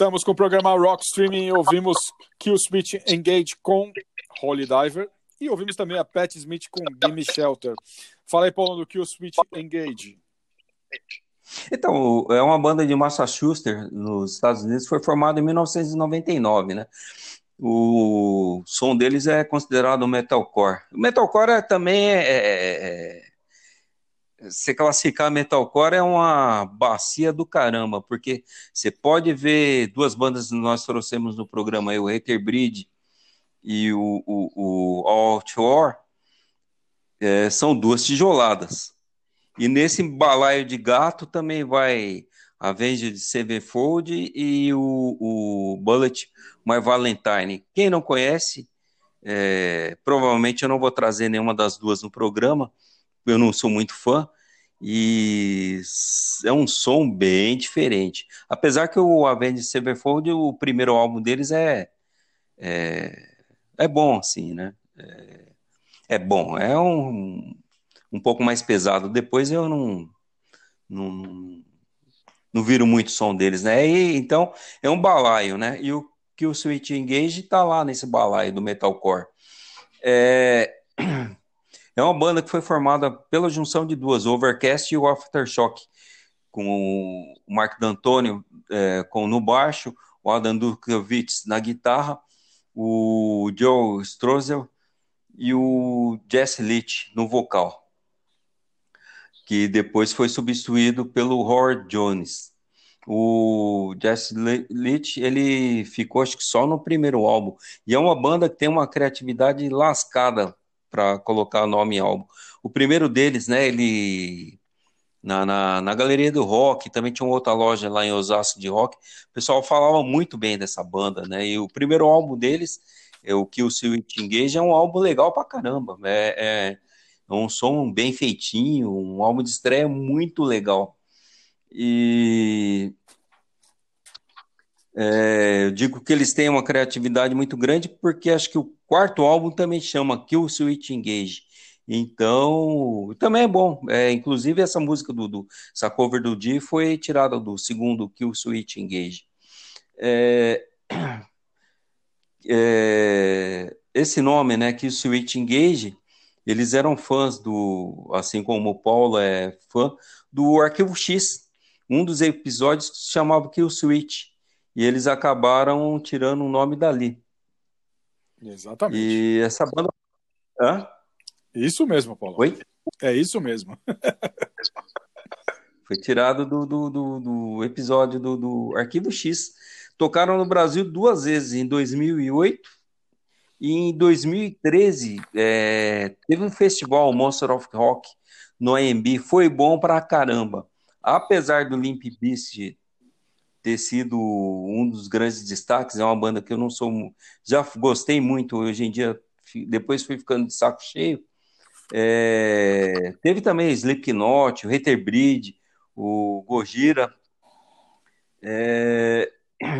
Voltamos com o programa Rock Streaming. Ouvimos Kill Switch Engage com Holy Diver. E ouvimos também a Pat Smith com Gimme Shelter. Fala aí, Paulo, do Kill Switch Engage. Então, é uma banda de Massachusetts, nos Estados Unidos, foi formada em 1999, né? O som deles é considerado metalcore. O metalcore é, também é, é, se classificar metalcore é uma bacia do caramba, porque você pode ver duas bandas que nós trouxemos no programa aí, o Hater Breed e o, o, o Outdoor, é, são duas tijoladas. E nesse balaio de gato também vai Avenged Sevenfold e o, o Bullet My Valentine. Quem não conhece, é, provavelmente eu não vou trazer nenhuma das duas no programa, eu não sou muito fã, e é um som bem diferente. Apesar que o Avenged Sevenfold, o primeiro álbum deles é, é, é bom, assim, né? É, é bom, é um, um pouco mais pesado. Depois eu não, não, não viro muito som deles, né? E, então é um balaio, né? E o que o Sweet Engage tá lá nesse balaio do metalcore. É, é uma banda que foi formada pela junção de duas, o Overcast e o Aftershock, com o Mark D'Antonio é, com no baixo, o Adam Dukowitz na guitarra, o Joe Strozel e o Jesse Leach no vocal que depois foi substituído pelo Howard Jones. O Jesse Leach, ele ficou acho que só no primeiro álbum. E é uma banda que tem uma criatividade lascada para colocar nome em álbum. O primeiro deles, né, ele na, na, na Galeria do Rock, também tinha uma outra loja lá em Osasco de rock. O pessoal falava muito bem dessa banda, né? E o primeiro álbum deles, é o Kill Switch Engage, é um álbum legal pra caramba. É, é um som bem feitinho, um álbum de estreia muito legal. E é, eu digo que eles têm uma criatividade muito grande porque acho que o quarto álbum também chama Kill Switch Engage. Então, também é bom. É, inclusive, essa música do, do essa cover do Di foi tirada do segundo Kill Switch Engage. É, é, esse nome, né, Kill Switch Engage, eles eram fãs do, assim como o Paulo é fã, do Arquivo X. Um dos episódios se chamava Kill Switch. E eles acabaram tirando o nome dali. Exatamente. E essa banda. Hã? Isso mesmo, Paulo. Oi? É isso mesmo. Foi tirado do, do, do, do episódio do, do Arquivo X. Tocaram no Brasil duas vezes, em 2008 e em 2013. É, teve um festival, Monster of Rock, no AMB. Foi bom pra caramba. Apesar do Limp Bizkit ter sido um dos grandes destaques, é uma banda que eu não sou. Já gostei muito, hoje em dia, depois fui ficando de saco cheio. É, teve também Slipknot, o Hater Breed, o Gojira é,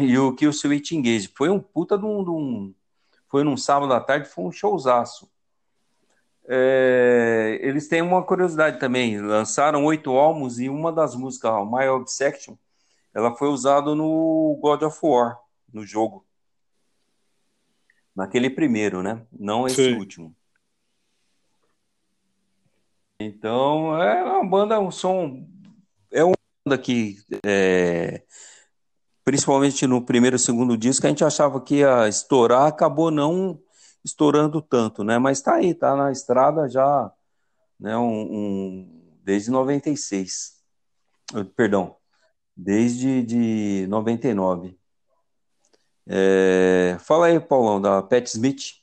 e o Kill Switch Engage. Foi um puta de um, de um, Foi num sábado à tarde, foi um showzaço. É, eles têm uma curiosidade também. Lançaram oito álbuns e uma das músicas, My Obsession, ela foi usada no God of War, no jogo. Naquele primeiro, né? Não esse Sim. último. Então, é uma banda, um som. É uma banda que, é, principalmente no primeiro e segundo disco, a gente achava que ia estourar, acabou não estourando tanto, né? Mas tá aí, tá na estrada já, né? Um, um- desde 96. Eh, Perdão, desde de 99. É, fala aí, Paulão, da Pat Smith.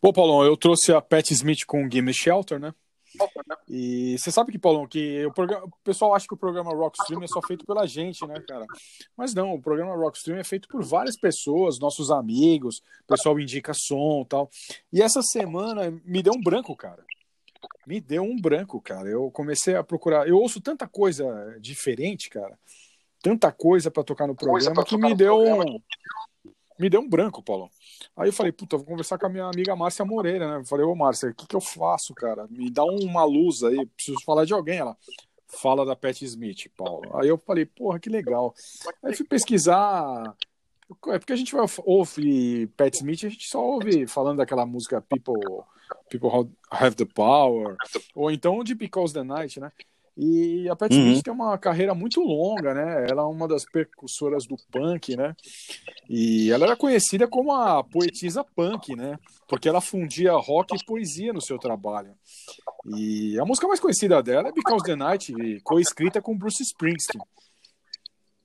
Pô, Paulão, eu trouxe a Pat Smith com Gimme Shelter, né? E você sabe que, Paulão, que o, programa, o pessoal acha que o programa Rockstream é só feito pela gente, né, cara? Mas não, o programa Rockstream é feito por várias pessoas, nossos amigos, o pessoal indica som e tal. E essa semana me deu um branco, cara. Me deu um branco, cara. Eu comecei a procurar. Eu ouço tanta coisa diferente, cara. Tanta coisa pra tocar no programa que me deu um. Me deu um branco, Paulo. Aí eu falei, puta, vou conversar com a minha amiga Márcia Moreira, né? Eu falei, ô Márcia, o que que eu faço, cara? Me dá uma luz aí, preciso falar de alguém. Ela, fala da Pat Smith, Paulo. Aí eu falei, porra, que legal. Aí fui pesquisar. É porque a gente vai ouvir Pat Smith, a gente só ouve falando daquela música People, People Have the Power, ou então de Because the Night, né? E a Pat Uhum. Smith tem uma carreira muito longa, né? Ela é uma das percussoras do punk, né? E ela era conhecida como a poetisa punk, né? Porque ela fundia rock e poesia no seu trabalho. E a música mais conhecida dela é Because the Night, coescrita com Bruce Springsteen,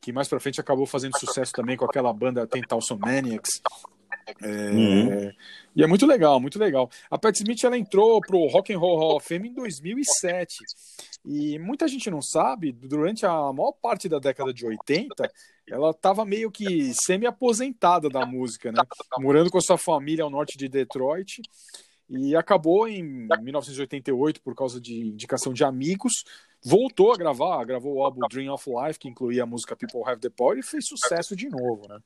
que mais pra frente acabou fazendo sucesso também com aquela banda Tentalson Maniacs. É, Uhum. E é muito legal, muito legal. A Pat Smith ela entrou pro Rock and Roll Hall of Fame em 2007. E muita gente não sabe, durante a maior parte da década de 80, ela estava meio que semi-aposentada da música, né? Morando com a sua família ao norte de Detroit. E acabou em 1988, por causa de indicação de amigos, voltou a gravar, gravou o álbum Dream of Life, que incluía a música People Have the Power, e fez sucesso de novo, né?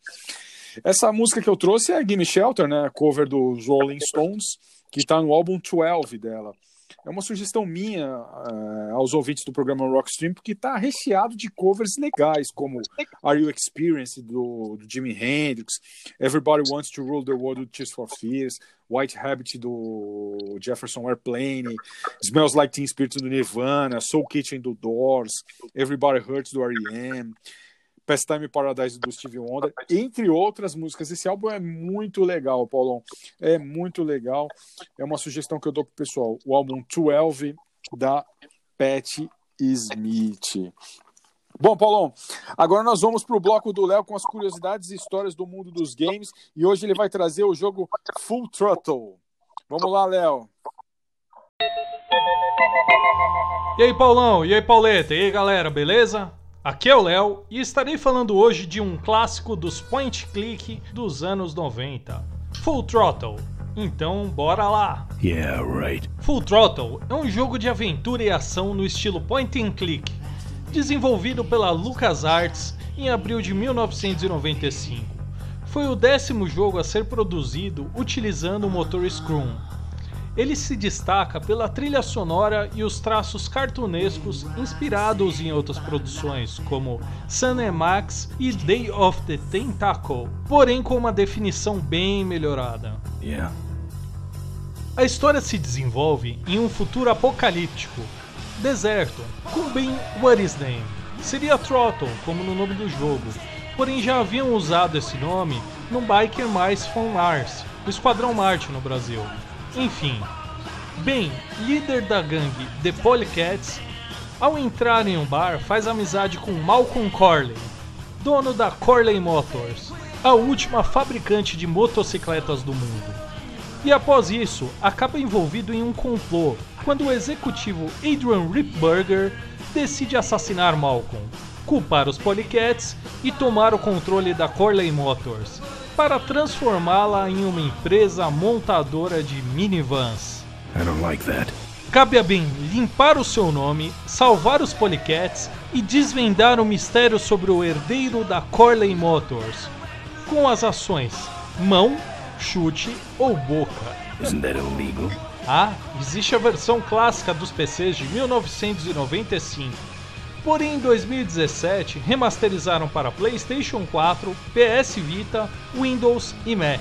Essa música que eu trouxe é Gimme Shelter, né? Cover dos Rolling Stones, que está no álbum 12 dela. É uma sugestão minha eh, aos ouvintes do programa Rockstream, porque está recheado de covers legais, como Are You Experienced, do, do Jimi Hendrix, Everybody Wants to Rule the World do Tears for Fears, White Habit do Jefferson Airplane, Smells Like Teen Spirit do Nirvana, Soul Kitchen do Doors, Everybody Hurts do R.E.M., Pastime Paradise do Stevie Wonder, entre outras músicas. Esse álbum é muito legal, Paulão. É muito legal. É uma sugestão que eu dou pro pessoal. O álbum 12 da Pat Smith. Bom, Paulão, agora nós vamos pro bloco do Léo com as curiosidades e histórias do mundo dos games. E hoje ele vai trazer o jogo Full Throttle. Vamos lá, Léo. E aí, Paulão? E aí, Pauleta? E aí, galera, beleza? Aqui é o Léo e estarei falando hoje de um clássico dos point click dos anos 90, Full Throttle. Então, bora lá! Yeah, right. Full Throttle é um jogo de aventura e ação no estilo point and click, desenvolvido pela LucasArts em abril de 1995. Foi o décimo jogo a ser produzido utilizando o motor Scrum. Ele se destaca pela trilha sonora e os traços cartunescos inspirados em outras produções, como Sun and Max e Day of the Tentacle, porém com uma definição bem melhorada. Yeah. A história se desenvolve em um futuro apocalíptico, deserto, com bem What is Name. Seria Throttle, como no nome do jogo, porém já haviam usado esse nome no Biker Mice from Mars, do Esquadrão Marte no Brasil. Enfim, Ben, líder da gangue The Polycats, ao entrar em um bar faz amizade com Malcolm Corley, dono da Corley Motors, a última fabricante de motocicletas do mundo. E após isso, acaba envolvido em um complô quando o executivo Adrian Ripburger decide assassinar Malcolm, culpar os Polycats e tomar o controle da Corley Motors para transformá-la em uma empresa montadora de minivans. I don't like that. Cabe a Ben limpar o seu nome, salvar os Polycats e desvendar o mistério sobre o herdeiro da Corley Motors, com as ações mão, chute ou boca. Isn't that illegal? Ah, existe a versão clássica dos PCs de 1995. Porém, em 2017, remasterizaram para PlayStation 4, PS Vita, Windows e Mac.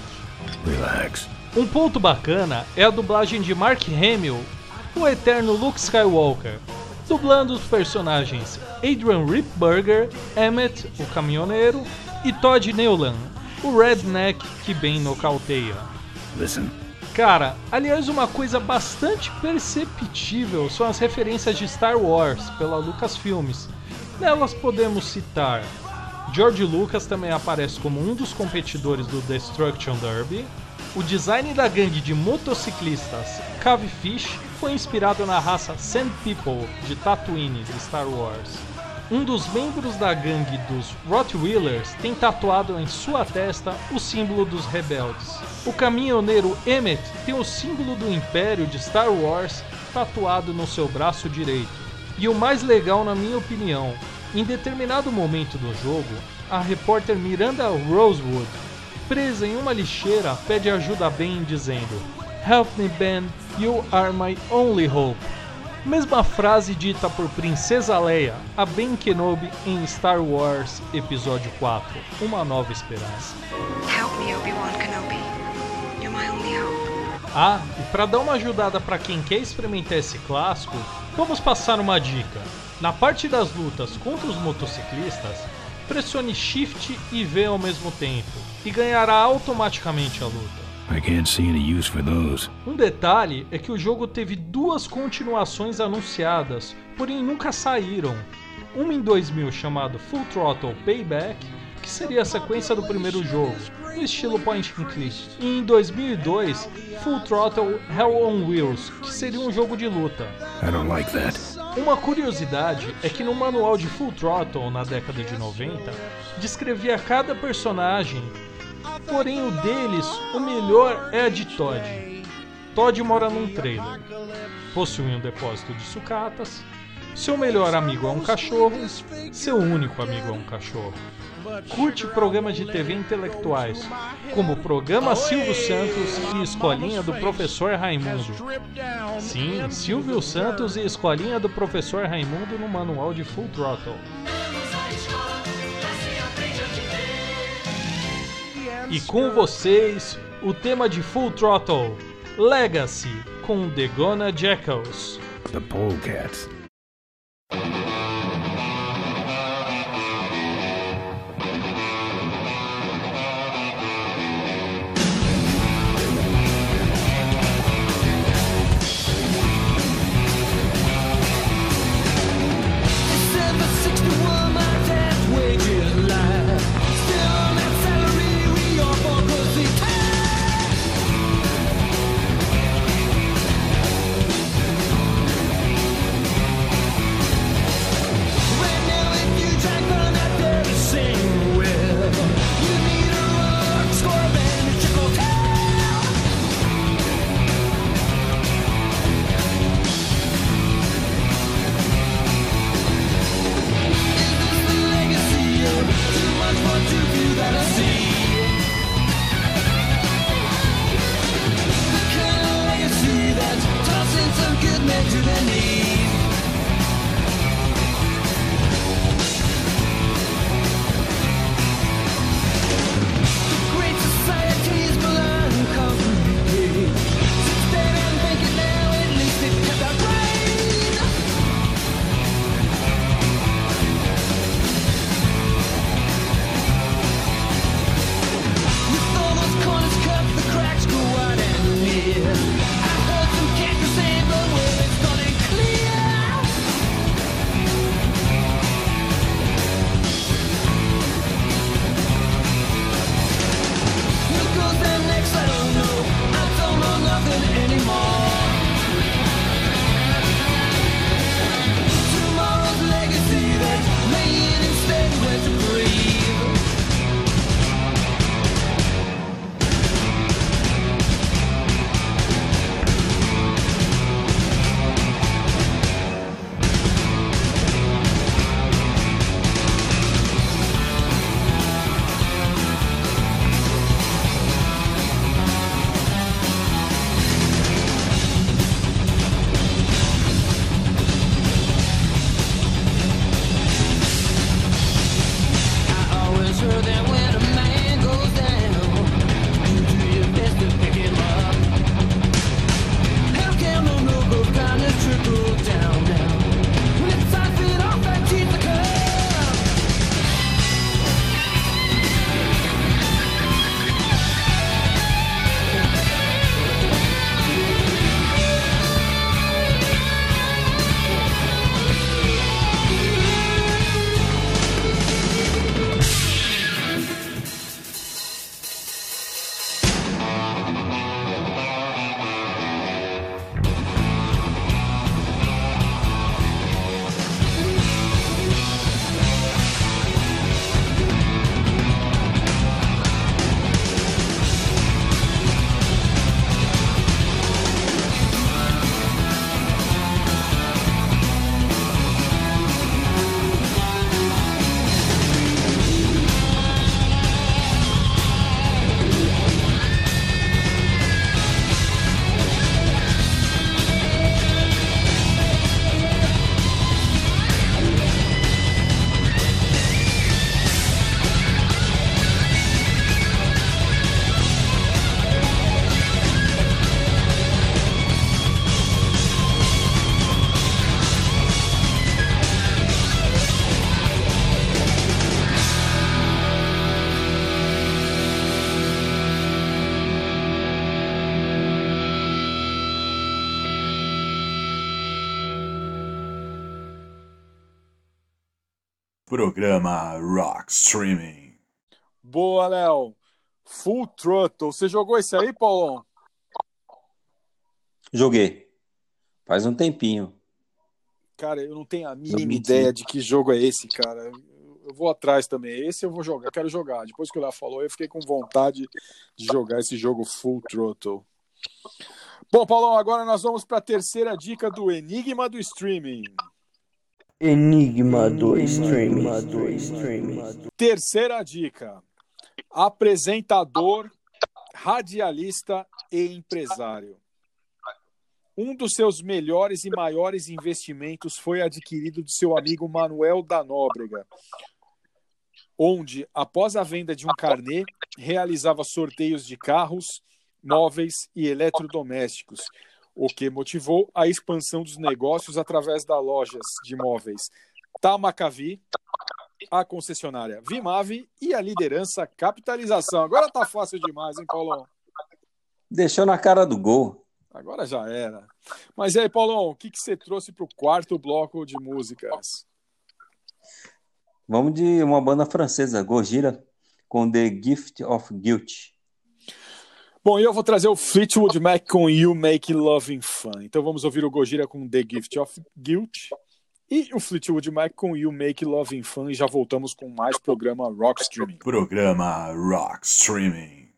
Relax. Um ponto bacana é a dublagem de Mark Hamill, o eterno Luke Skywalker, dublando os personagens Adrian Ripburger, Emmett, o caminhoneiro, e Todd Newland, o redneck que bem nocauteia. Listen. Cara, aliás, uma coisa bastante perceptível são as referências de Star Wars pela Lucasfilmes. Nelas podemos citar George Lucas também aparece como um dos competidores do Destruction Derby. O design da gangue de motociclistas Cavefish foi inspirado na raça Sand People de Tatooine de Star Wars. Um dos membros da gangue dos Rottweilers tem tatuado em sua testa o símbolo dos rebeldes. O caminhoneiro Emmett tem o símbolo do Império de Star Wars tatuado no seu braço direito. E o mais legal, na minha opinião, em determinado momento do jogo, a repórter Miranda Rosewood, presa em uma lixeira, pede ajuda a Ben dizendo: Help me, Ben, you are my only hope. Mesma frase dita por Princesa Leia a Ben Kenobi em Star Wars Episódio 4 Uma Nova Esperança. Help me, Obi-Wan Kenobi. You're my only hope. Ah, e para dar uma ajudada para quem quer experimentar esse clássico, vamos passar uma dica. Na parte das lutas contra os motociclistas, pressione Shift e V ao mesmo tempo e ganhará automaticamente a luta. I can't see any use for those. Um detalhe é que o jogo teve duas continuações anunciadas, porém nunca saíram. Uma em 2000 chamado Full Throttle Payback, que seria a sequência do primeiro jogo, no estilo point and click, e em 2002 Full Throttle Hell on Wheels, que seria um jogo de luta. I don't like that. Uma curiosidade é que no manual de Full Throttle na década de 90 descrevia cada personagem, porém o deles, o melhor é de Todd. Todd mora num trailer, possui um depósito de sucatas, seu melhor amigo é um cachorro, seu único amigo é um cachorro. Curte programas de TV intelectuais, como o programa Silvio Santos e Escolinha do Professor Raimundo. Sim, Silvio Santos e Escolinha do Professor Raimundo no manual de Full Throttle. E com vocês, o tema de Full Throttle, Legacy, com The Gonna Jackals. The polecats. Programa Rock Streaming. Boa, Léo. Full Throttle. Você jogou esse aí, Paulão? Joguei. Faz um tempinho. Cara, eu não tenho a mínima 2005. ideia de que jogo é esse, cara. Eu vou atrás também. Esse eu vou jogar, eu quero jogar. Depois que o Léo falou, eu fiquei com vontade de jogar esse jogo Full Throttle. Bom, Paulão, agora nós vamos para a terceira dica do Enigma do Streaming. Enigma do streaming. Terceira dica: apresentador, radialista e empresário. Um dos seus melhores e maiores investimentos foi adquirido de seu amigo Manuel da Nóbrega, onde, após a venda de um carnê, realizava sorteios de carros, móveis e eletrodomésticos, o que motivou a expansão dos negócios através das lojas de móveis Tamacavi, a concessionária Vimave e a liderança Capitalização. Agora tá fácil demais, hein, Paulão? Deixou na cara do gol. Agora já era. Mas e aí, Paulão, o que, que você trouxe para o quarto bloco de músicas? Vamos de uma banda francesa, Gojira, com The Gift of Guilt. Bom, eu vou trazer o Fleetwood Mac com You Make Loving Fun. Então vamos ouvir o Gojira com The Gift of Guilt e o Fleetwood Mac com You Make Loving Fun e já voltamos com mais programa Rock Streaming. Programa Rock Streaming.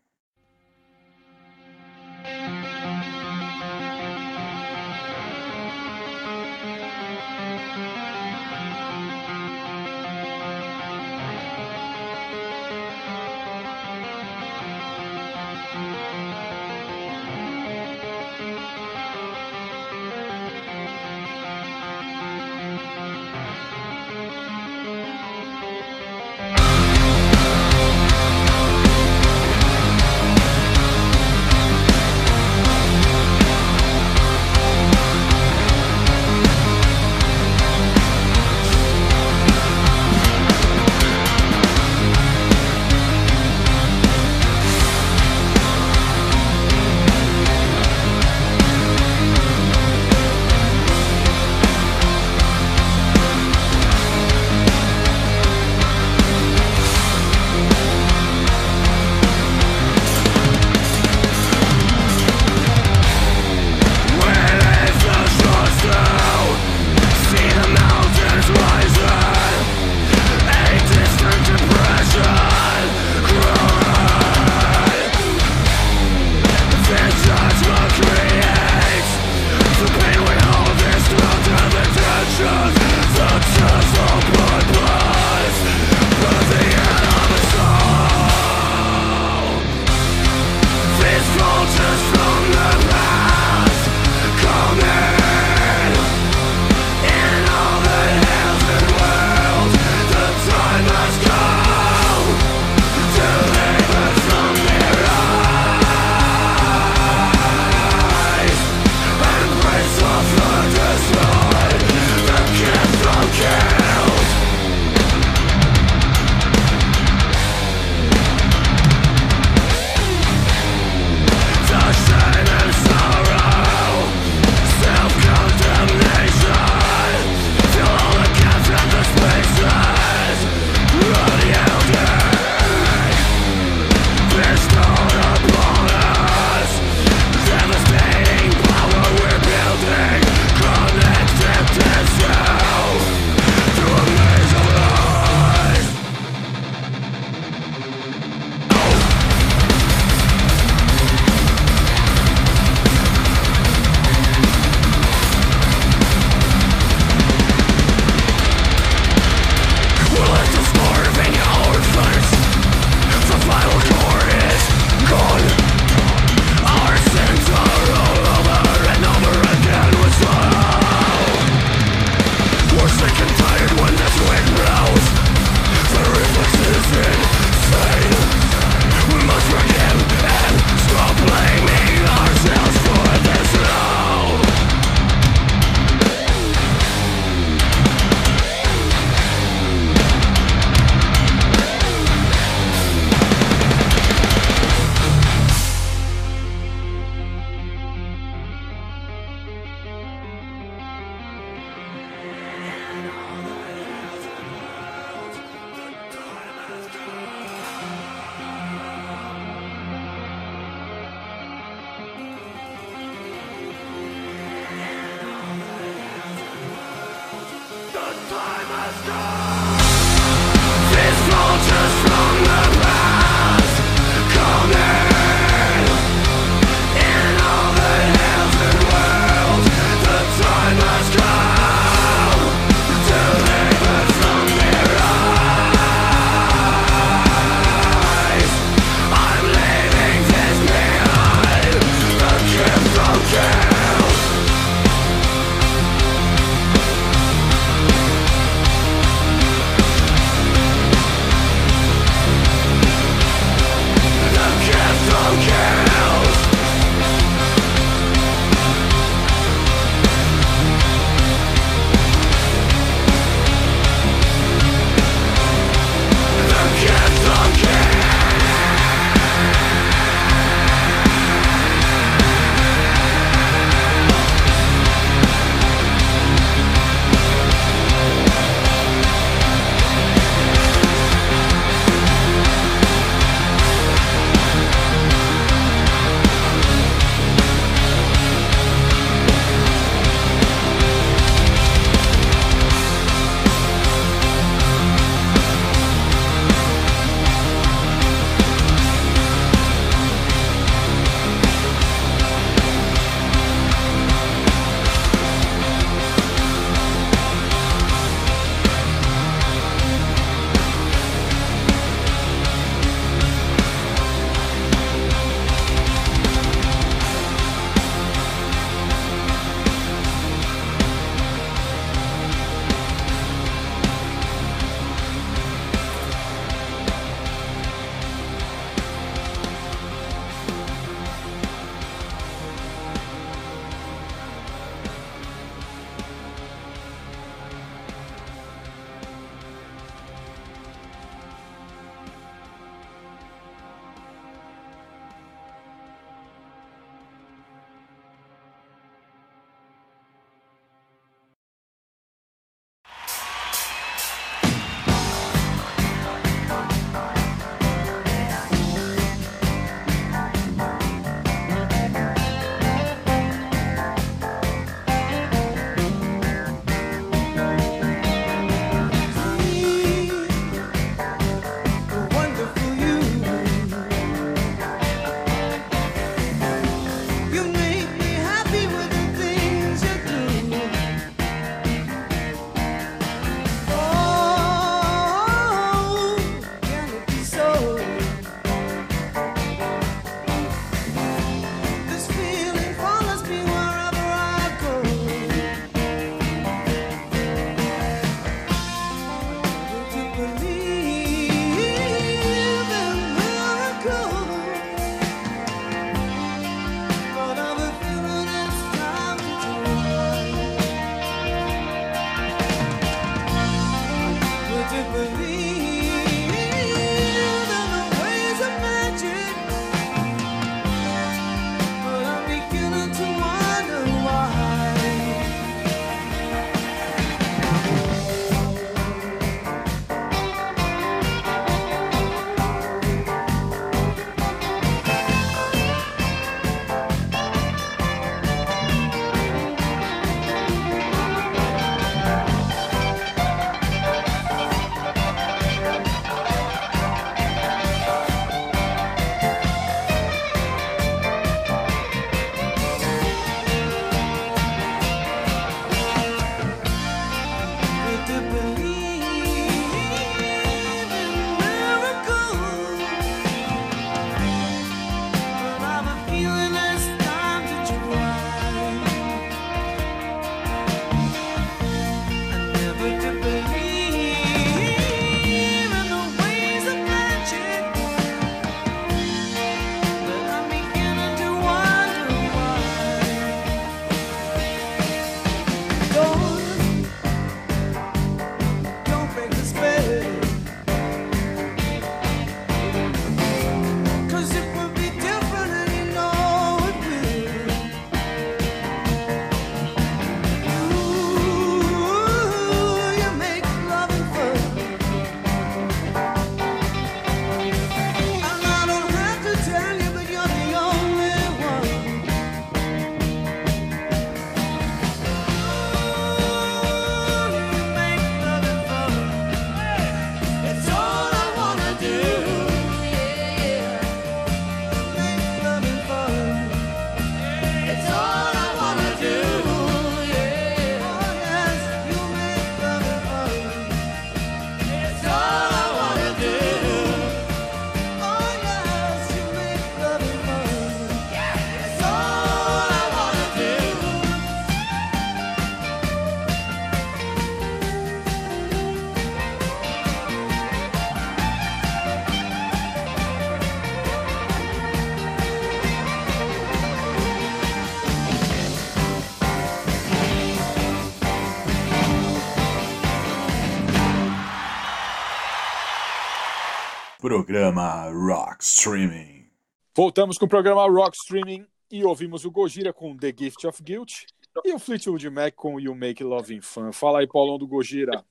Programa Rock Streaming. Voltamos com o programa Rock Streaming e ouvimos o Gojira com The Gift of Guilt e o Fleetwood Mac com You Make Loving Fun. Fala aí, Paulão do Gojira.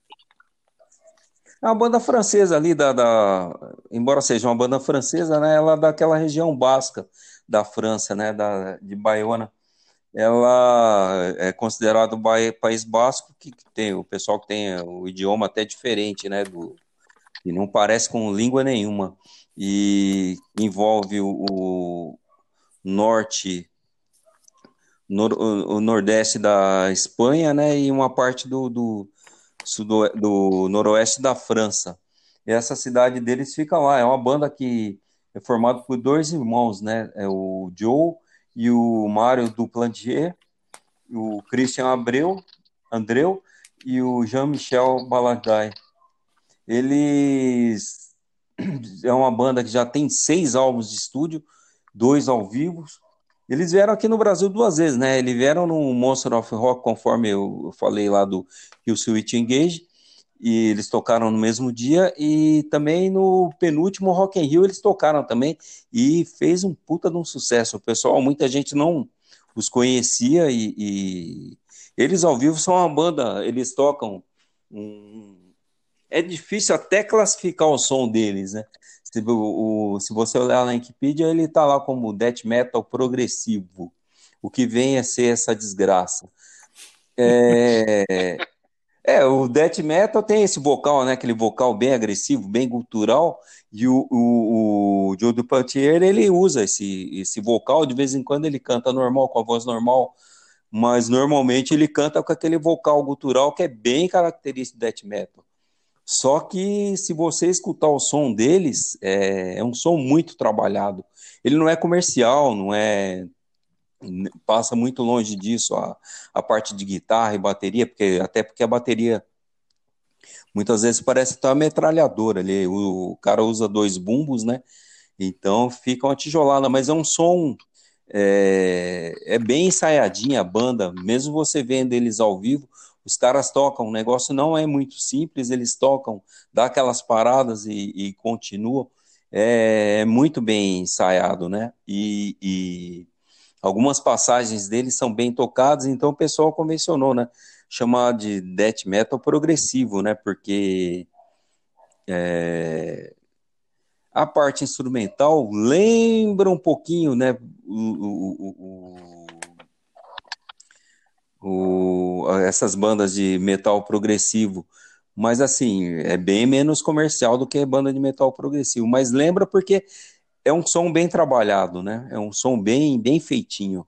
É uma banda francesa ali, da, da- embora seja uma banda francesa, né, ela é daquela região basca da França, né, da, de Baiona. Ela é considerado o País Basco, que que tem o pessoal que tem o idioma até diferente, né, do, e não parece com língua nenhuma. E envolve o, o norte, nor- o, nordeste da Espanha, né, e uma parte do, do, sudo, do noroeste da França. E essa cidade deles fica lá. É uma banda que é formada por dois irmãos, né? É o Joe e o Mário Duplantier, o Christian Abreu, Andreu e o Jean-Michel Baladaie. Eles é uma banda que já tem seis álbuns de estúdio, dois ao vivo. Eles vieram aqui no Brasil duas vezes, né? Eles vieram no Monster of Rock, conforme eu falei lá do Rio Switch Engage, e eles tocaram no mesmo dia, e também no penúltimo Rock in Rio eles tocaram também, e fez um puta de um sucesso. O pessoal, muita gente não os conhecia, e, e eles ao vivo são uma banda, eles tocam um... É difícil até classificar o som deles, né? Se, o, se você olhar na Wikipedia, ele tá lá como death metal progressivo, o que vem a ser essa desgraça. É, é, o death metal tem esse vocal, né? Aquele vocal bem agressivo, bem gutural, e o, o, o Joe ele usa esse, esse vocal, de vez em quando ele canta normal, com a voz normal, mas normalmente ele canta com aquele vocal gutural que é bem característico do death metal. Só que se você escutar o som deles, é, é um som muito trabalhado. Ele não é comercial, não é passa muito longe disso a, a parte de guitarra e bateria, porque até porque a bateria muitas vezes parece estar uma metralhadora ali. O, o cara usa dois bumbos, né? Então fica uma tijolada, mas é um som é, é bem ensaiadinha a banda, mesmo você vendo eles ao vivo, os caras tocam, o negócio não é muito simples, eles tocam, dá aquelas paradas e, e continuam. É, é muito bem ensaiado, né? E, e algumas passagens deles são bem tocadas, então o pessoal convencionou, né? Chamar de death metal progressivo, né? Porque é, a parte instrumental lembra um pouquinho, né? O, o- o- o- essas bandas de metal progressivo, mas assim, é bem menos comercial do que banda de metal progressivo, mas lembra porque é um som bem trabalhado, né? É um som bem, bem feitinho.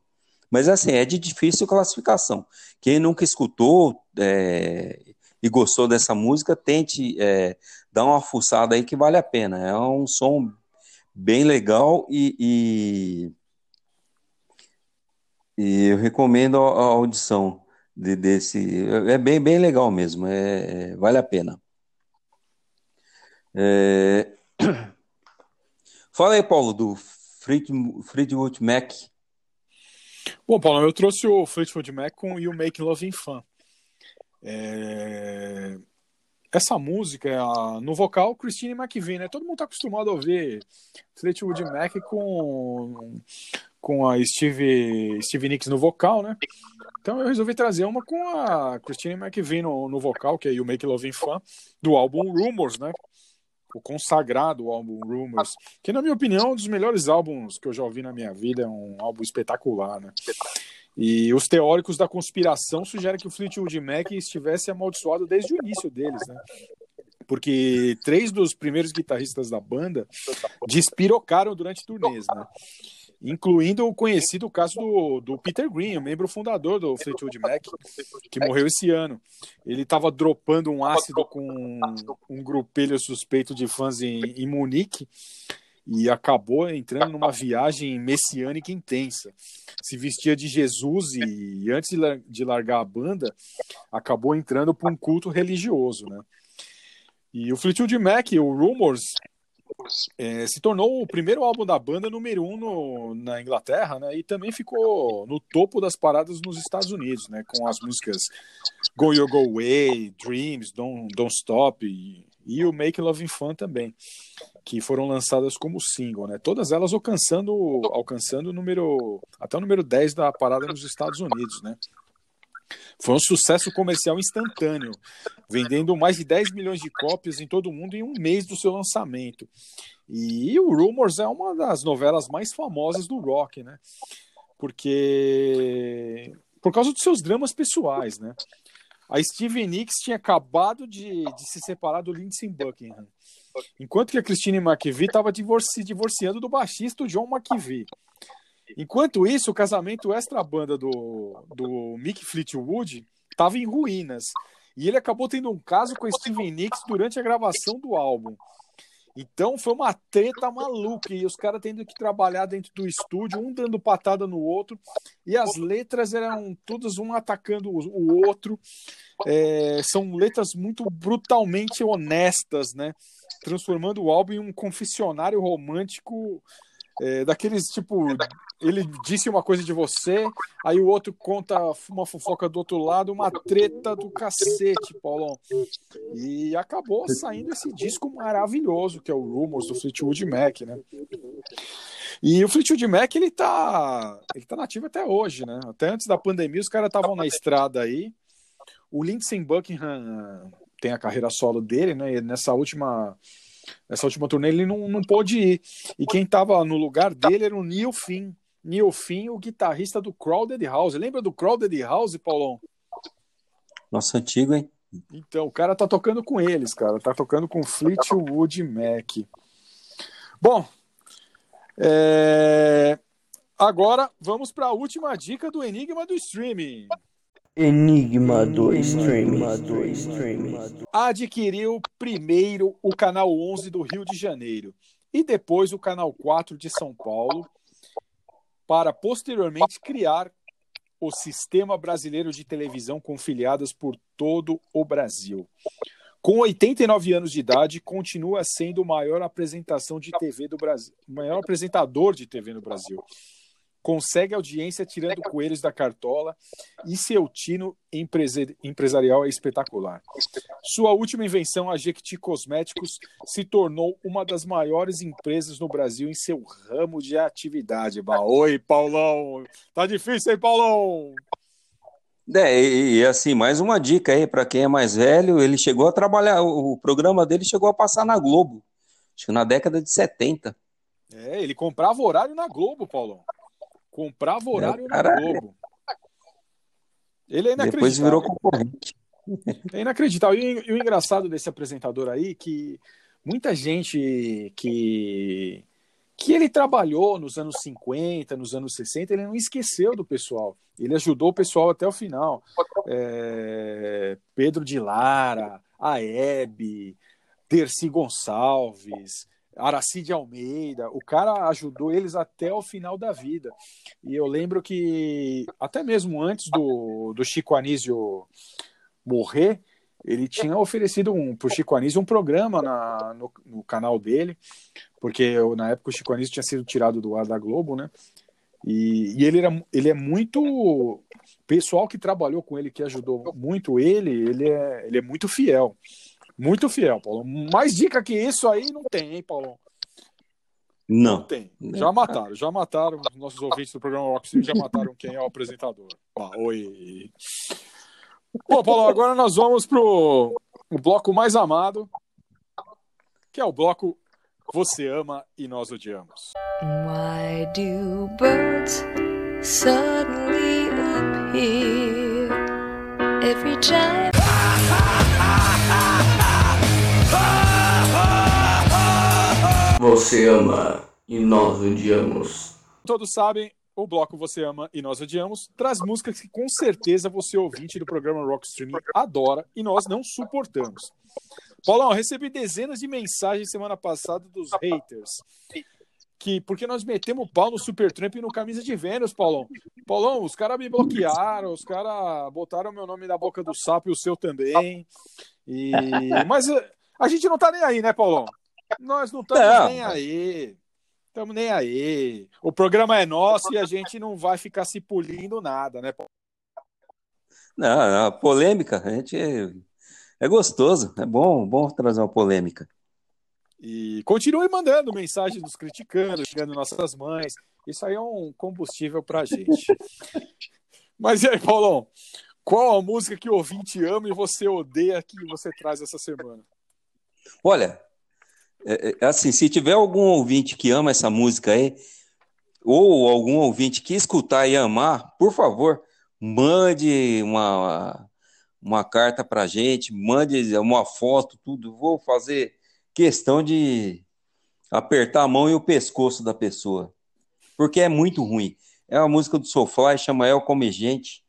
Mas assim, é de difícil classificação. Quem nunca escutou é, e gostou dessa música, tente é, dar uma fuçada aí que vale a pena. É um som bem legal e, e, e eu recomendo a, a audição de- desse. É bem, bem legal mesmo, é, é- vale a pena. É, Fala aí, Paulo, do Fleet- Fleetwood Mac. Bom, Paulo, eu trouxe o Fleetwood Mac com You Make Loving Fun. É, Essa música, a- no vocal, Christine McVie, né? Todo mundo tá acostumado a ouvir Fleetwood Mac com, com a Steve, Steve Nicks no vocal, né? Então eu resolvi trazer uma com a Christine McVie no, no vocal, que é You Make Loving Fun, do álbum Rumors, né? O consagrado álbum Rumors, que na minha opinião é um dos melhores álbuns que eu já ouvi na minha vida, é um álbum espetacular, né? E os teóricos da conspiração sugerem que o Fleetwood Mac estivesse amaldiçoado desde o início deles, né? Porque três dos primeiros guitarristas da banda despirocaram durante turnês, né? Incluindo o conhecido caso do, do Peter Green, o membro fundador do Fleetwood Mac, que morreu esse ano. Ele estava dropando um ácido com um grupelho suspeito de fãs em, em Munique e acabou entrando numa viagem messiânica intensa. Se vestia de Jesus e, antes de largar a banda, acabou entrando para um culto religioso, né? E o Fleetwood Mac, o Rumors, é, se tornou o primeiro álbum da banda número um no- na Inglaterra, né? E também ficou no topo das paradas nos Estados Unidos, né? Com as músicas Go Your Go Away, Dreams, Don't, Don't Stop e, e o Make Love Fun também, que foram lançadas como single, né? Todas elas alcançando alcançando o número até o número 10 da parada nos Estados Unidos, né? Foi um sucesso comercial instantâneo, vendendo mais de 10 milhões de cópias em todo o mundo em um mês do seu lançamento. E o Rumors é uma das novelas mais famosas do rock, né? Porque por causa dos seus dramas pessoais, né? A Steven Nicks tinha acabado de, de se separar do Lindsey Buckingham, enquanto que a Christine McVie estava se divorciando do baixista John McVie. Enquanto isso, o casamento extra-banda do, do Mick Fleetwood estava em ruínas. E ele acabou tendo um caso com Steven Nicks durante a gravação do álbum. Então foi uma treta maluca. E os caras tendo que trabalhar dentro do estúdio, um dando patada no outro. E as letras eram todas um atacando o- o outro. É, são letras muito brutalmente honestas, né? Transformando o álbum em um confessionário romântico é, daqueles tipo, ele disse uma coisa de você, aí o outro conta uma fofoca do outro lado, uma treta do cacete, Paulão. E acabou saindo esse disco maravilhoso que é o Rumors do Fleetwood Mac, né? E o Fleetwood Mac ele tá, ele tá nativo até hoje, né? Até antes da pandemia os caras estavam na estrada aí. O Lindsey Buckingham tem a carreira solo dele, né? E nessa última Nessa última turnê ele não, não pôde ir. E quem estava no lugar dele era o Neil Finn. Neil Finn, o guitarrista do Crowded House. Lembra do Crowded House, Paulão? Nossa, antigo, hein? Então, o cara tá tocando com eles, cara. Tá tocando com Fleetwood Mac. Bom, é, agora vamos para a última dica do Enigma do Streaming. Enigma do Streaming. adquiriu primeiro o canal 11 do Rio de Janeiro e depois o canal 4 de São Paulo, para posteriormente criar o Sistema Brasileiro de Televisão com filiadas por todo o Brasil. Com 89 anos de idade, continua sendo o maior apresentação de TV do Brasil, o maior apresentador de TV no Brasil. Consegue audiência tirando coelhos da cartola e seu tino empresarial é espetacular. Sua última invenção, a Jequiti Cosméticos, se tornou uma das maiores empresas no Brasil em seu ramo de atividade. Bah, Oi, Paulão! Tá difícil, hein, Paulão? É, e, e, assim, mais uma dica aí para quem é mais velho, ele chegou a trabalhar, o, o programa dele chegou a passar na Globo, acho que na década de 70. É, ele comprava horário na Globo, Paulão. Comprava horário cara, na Globo. Ele é Depois inacreditável. virou concorrente. É inacreditável. E, e o engraçado desse apresentador aí que muita gente que que ele trabalhou nos anos 50, nos anos 60, ele não esqueceu do pessoal. Ele ajudou o pessoal até o final. É, Pedro de Lara, a Hebe, Dercy Gonçalves, Aracide Almeida. O cara ajudou eles até o final da vida. E eu lembro que até mesmo antes do, do Chico Anísio morrer, ele tinha oferecido um, para o Chico Anísio um programa na, no, no canal dele, porque eu, na época o Chico Anísio tinha sido tirado do ar da Globo, né? E, e ele, era, ele é muito. Pessoal que trabalhou com ele, que ajudou muito ele, ele é, ele é muito fiel. Muito fiel, Paulo. Mais dica que isso aí não tem, hein, Paulo? Não. tem. Já mataram, já mataram. Os nossos ouvintes do programa Rock City já mataram quem é o apresentador. Ah, oi. Bom, Paulo, agora nós vamos pro o bloco mais amado, que é o bloco Você Ama e Nós Odiamos. Why do birds suddenly appear every time? Você ama e nós odiamos. Todos sabem, o bloco Você Ama e Nós Odiamos traz músicas que com certeza você ouvinte do programa Rock Streaming adora e nós não suportamos. Paulão, recebi dezenas de mensagens semana passada dos haters. Que, porque nós metemos o pau no Supertramp e no Camisa de Vênus, Paulão. Paulão, os caras me bloquearam, os caras botaram meu nome na boca do sapo e o seu também. E... Mas eh, a gente não tá nem aí, né, Paulão? Nós não estamos nem aí. Estamos nem aí. O programa é nosso e a gente não vai ficar se polindo nada, né, Paulo? Não, não, polêmica, a gente É gostoso, é bom, bom trazer uma polêmica. E continue mandando mensagem dos criticando, xingando nossas mães. Isso aí é um combustível pra gente. Mas e aí, Paulão? Qual a música que o ouvinte ama e você odeia que você traz essa semana? Olha, é, é, assim, se tiver algum ouvinte que ama essa música aí, ou algum ouvinte que escutar e amar, por favor, mande uma, uma carta pra gente, mande uma foto, tudo. Vou fazer questão de apertar a mão e o pescoço da pessoa, porque é muito ruim. É uma música do Soulfly, chama El Come Gente.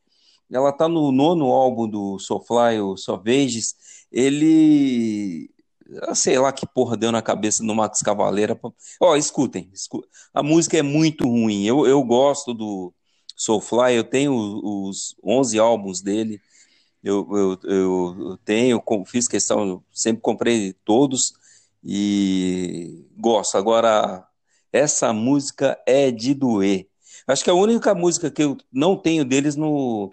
Ela tá no nono álbum do Soulfly, o Savages. Ele sei lá que porra deu na cabeça do Max Cavaleira. Ó, escutem, escu- a música é muito ruim. Eu, eu gosto do Soulfly, eu tenho os 11 álbuns dele. Eu, eu, eu tenho, fiz questão, sempre comprei todos e gosto. Agora, essa música é de doer. Acho que a única música que eu não tenho deles no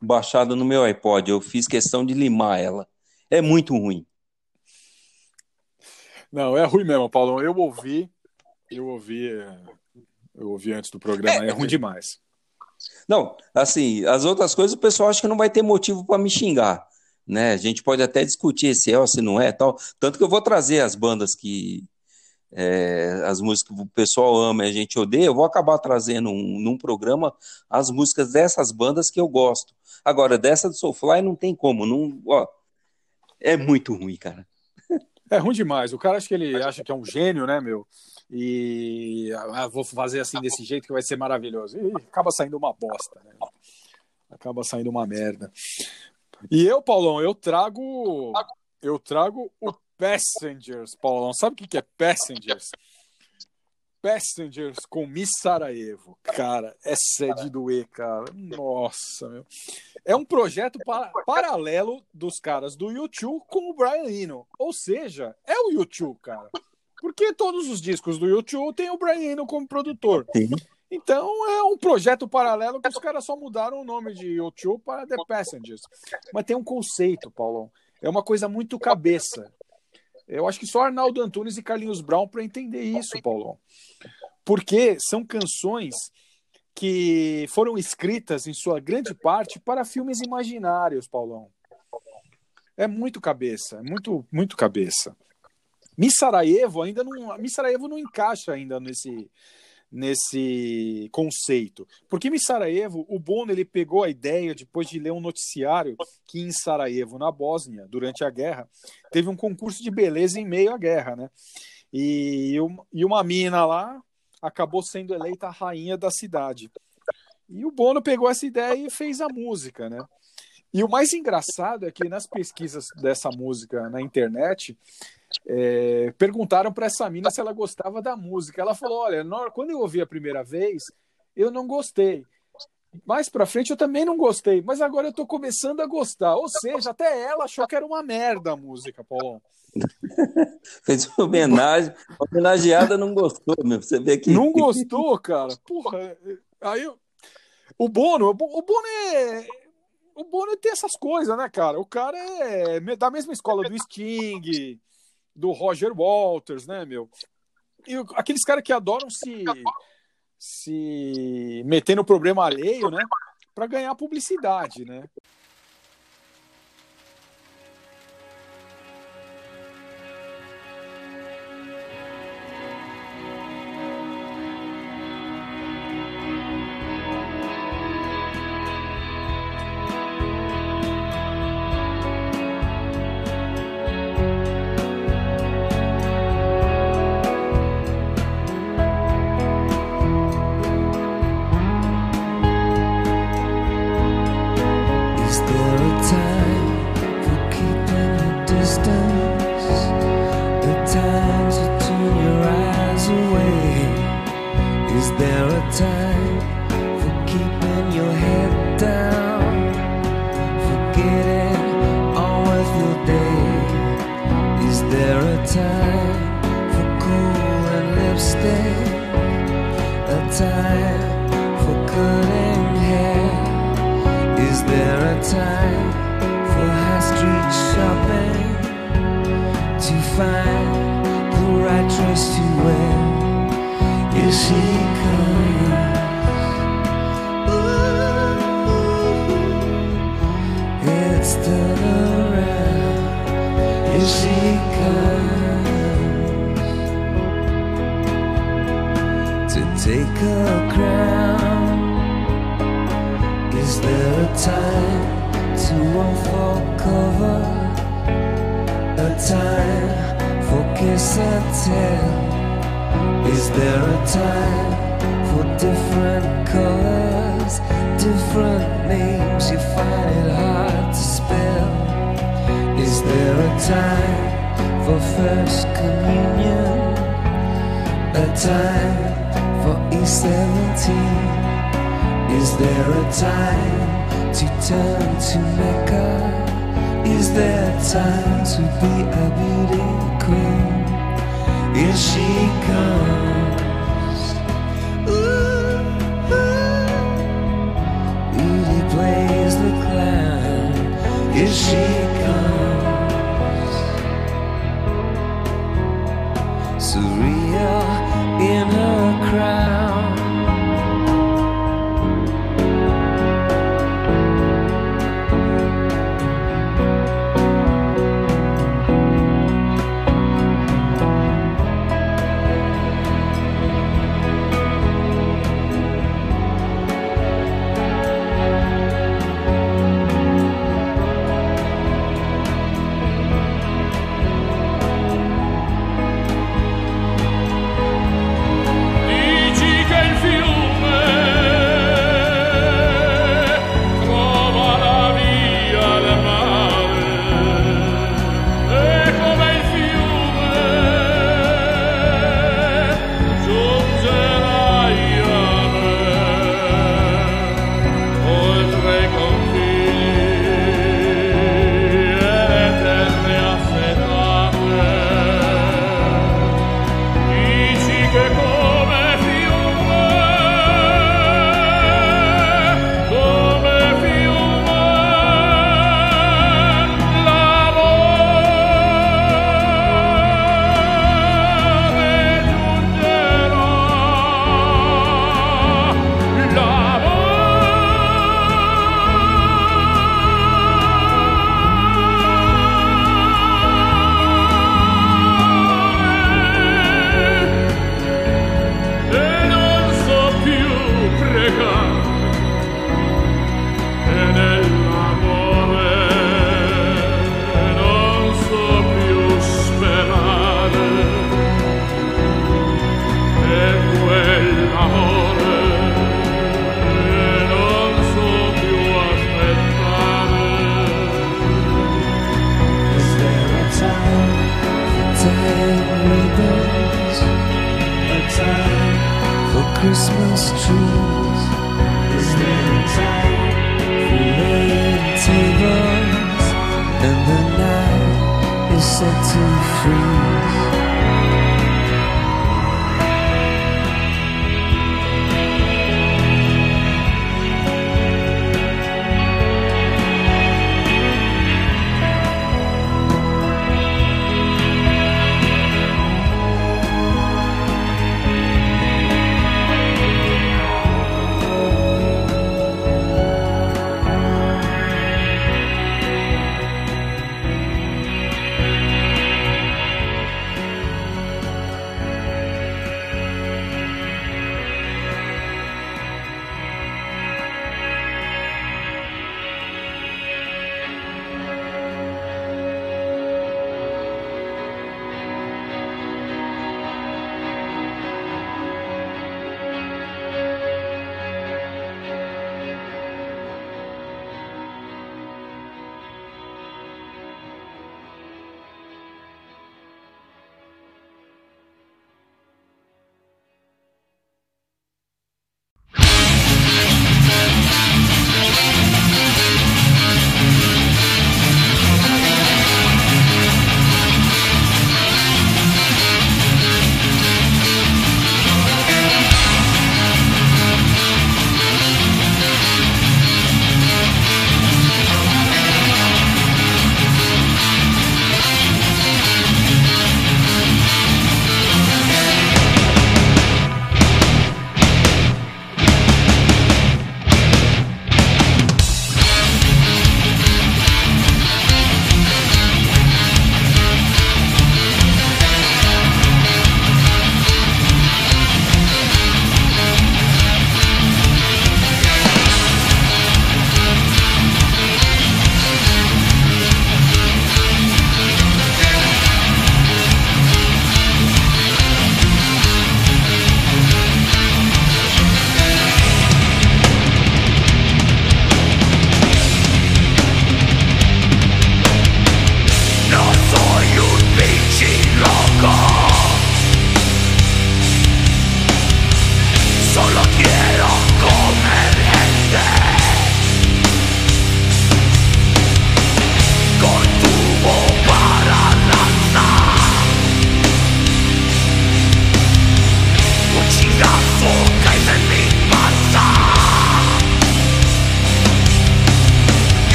baixada no meu iPod. Eu fiz questão de limar ela. É muito ruim. Não, é ruim mesmo, Paulão. Eu ouvi, eu ouvi, é, eu ouvi antes do programa. É, ruim demais. Não, assim, as outras coisas o pessoal acha que não vai ter motivo para me xingar, né? A gente pode até discutir se é ou se não é, tal. Tanto que eu vou trazer as bandas que é, as músicas que o pessoal ama e a gente odeia, eu vou acabar trazendo um, num programa as músicas dessas bandas que eu gosto. Agora, dessa do Soulfly não tem como, não, ó, é muito ruim, cara. É ruim demais. O cara acha que ele acha que é um gênio, né, meu? E ah, vou fazer assim desse jeito que vai ser maravilhoso. E acaba saindo uma bosta, né? Acaba saindo uma merda. E eu, Paulão, eu trago eu trago o Passengers, Paulão. Sabe o que que é Passengers? Passengers com Miss Sarajevo. Cara, essa é de doer, cara. Nossa, meu. É um projeto pa- paralelo dos caras do YouTube com o Brian Eno. Ou seja, é o YouTube, cara. Porque todos os discos do YouTube tem o Brian Eno como produtor. Então é um projeto paralelo que os caras só mudaram o nome de YouTube para The Passengers. Mas tem um conceito, Paulão. É uma coisa muito cabeça. Eu acho que só Arnaldo Antunes e Carlinhos Brown para entender isso, Paulão. Porque são canções que foram escritas, em sua grande parte, para filmes imaginários, Paulão. É muito cabeça, é muito, muito cabeça. Miss Sarajevo ainda não. Miss Sarajevo não encaixa ainda nesse, nesse conceito. Porque em Sarajevo, o Bono ele pegou a ideia depois de ler um noticiário que em Sarajevo, na Bósnia, durante a guerra, teve um concurso de beleza em meio à guerra, né? E, e uma mina lá acabou sendo eleita a rainha da cidade. E o Bono pegou essa ideia e fez a música, né? E o mais engraçado é que nas pesquisas dessa música na internet, é, perguntaram para essa mina se ela gostava da música. Ela falou: Olha, quando eu ouvi a primeira vez, eu não gostei. Mais pra frente eu também não gostei, mas agora eu tô começando a gostar. Ou seja, até ela achou que era uma merda a música, Paulão. Fez uma homenagem, homenageada não gostou, meu. Você vê que. Não gostou, cara? Porra, aí o Bono, o Bo- o Bono é. O Bono tem essas coisas, né, cara? O cara é da mesma escola do Sting, do Roger Walters, né, meu? E aqueles caras que adoram se se meter no problema alheio, né? Pra ganhar publicidade, né?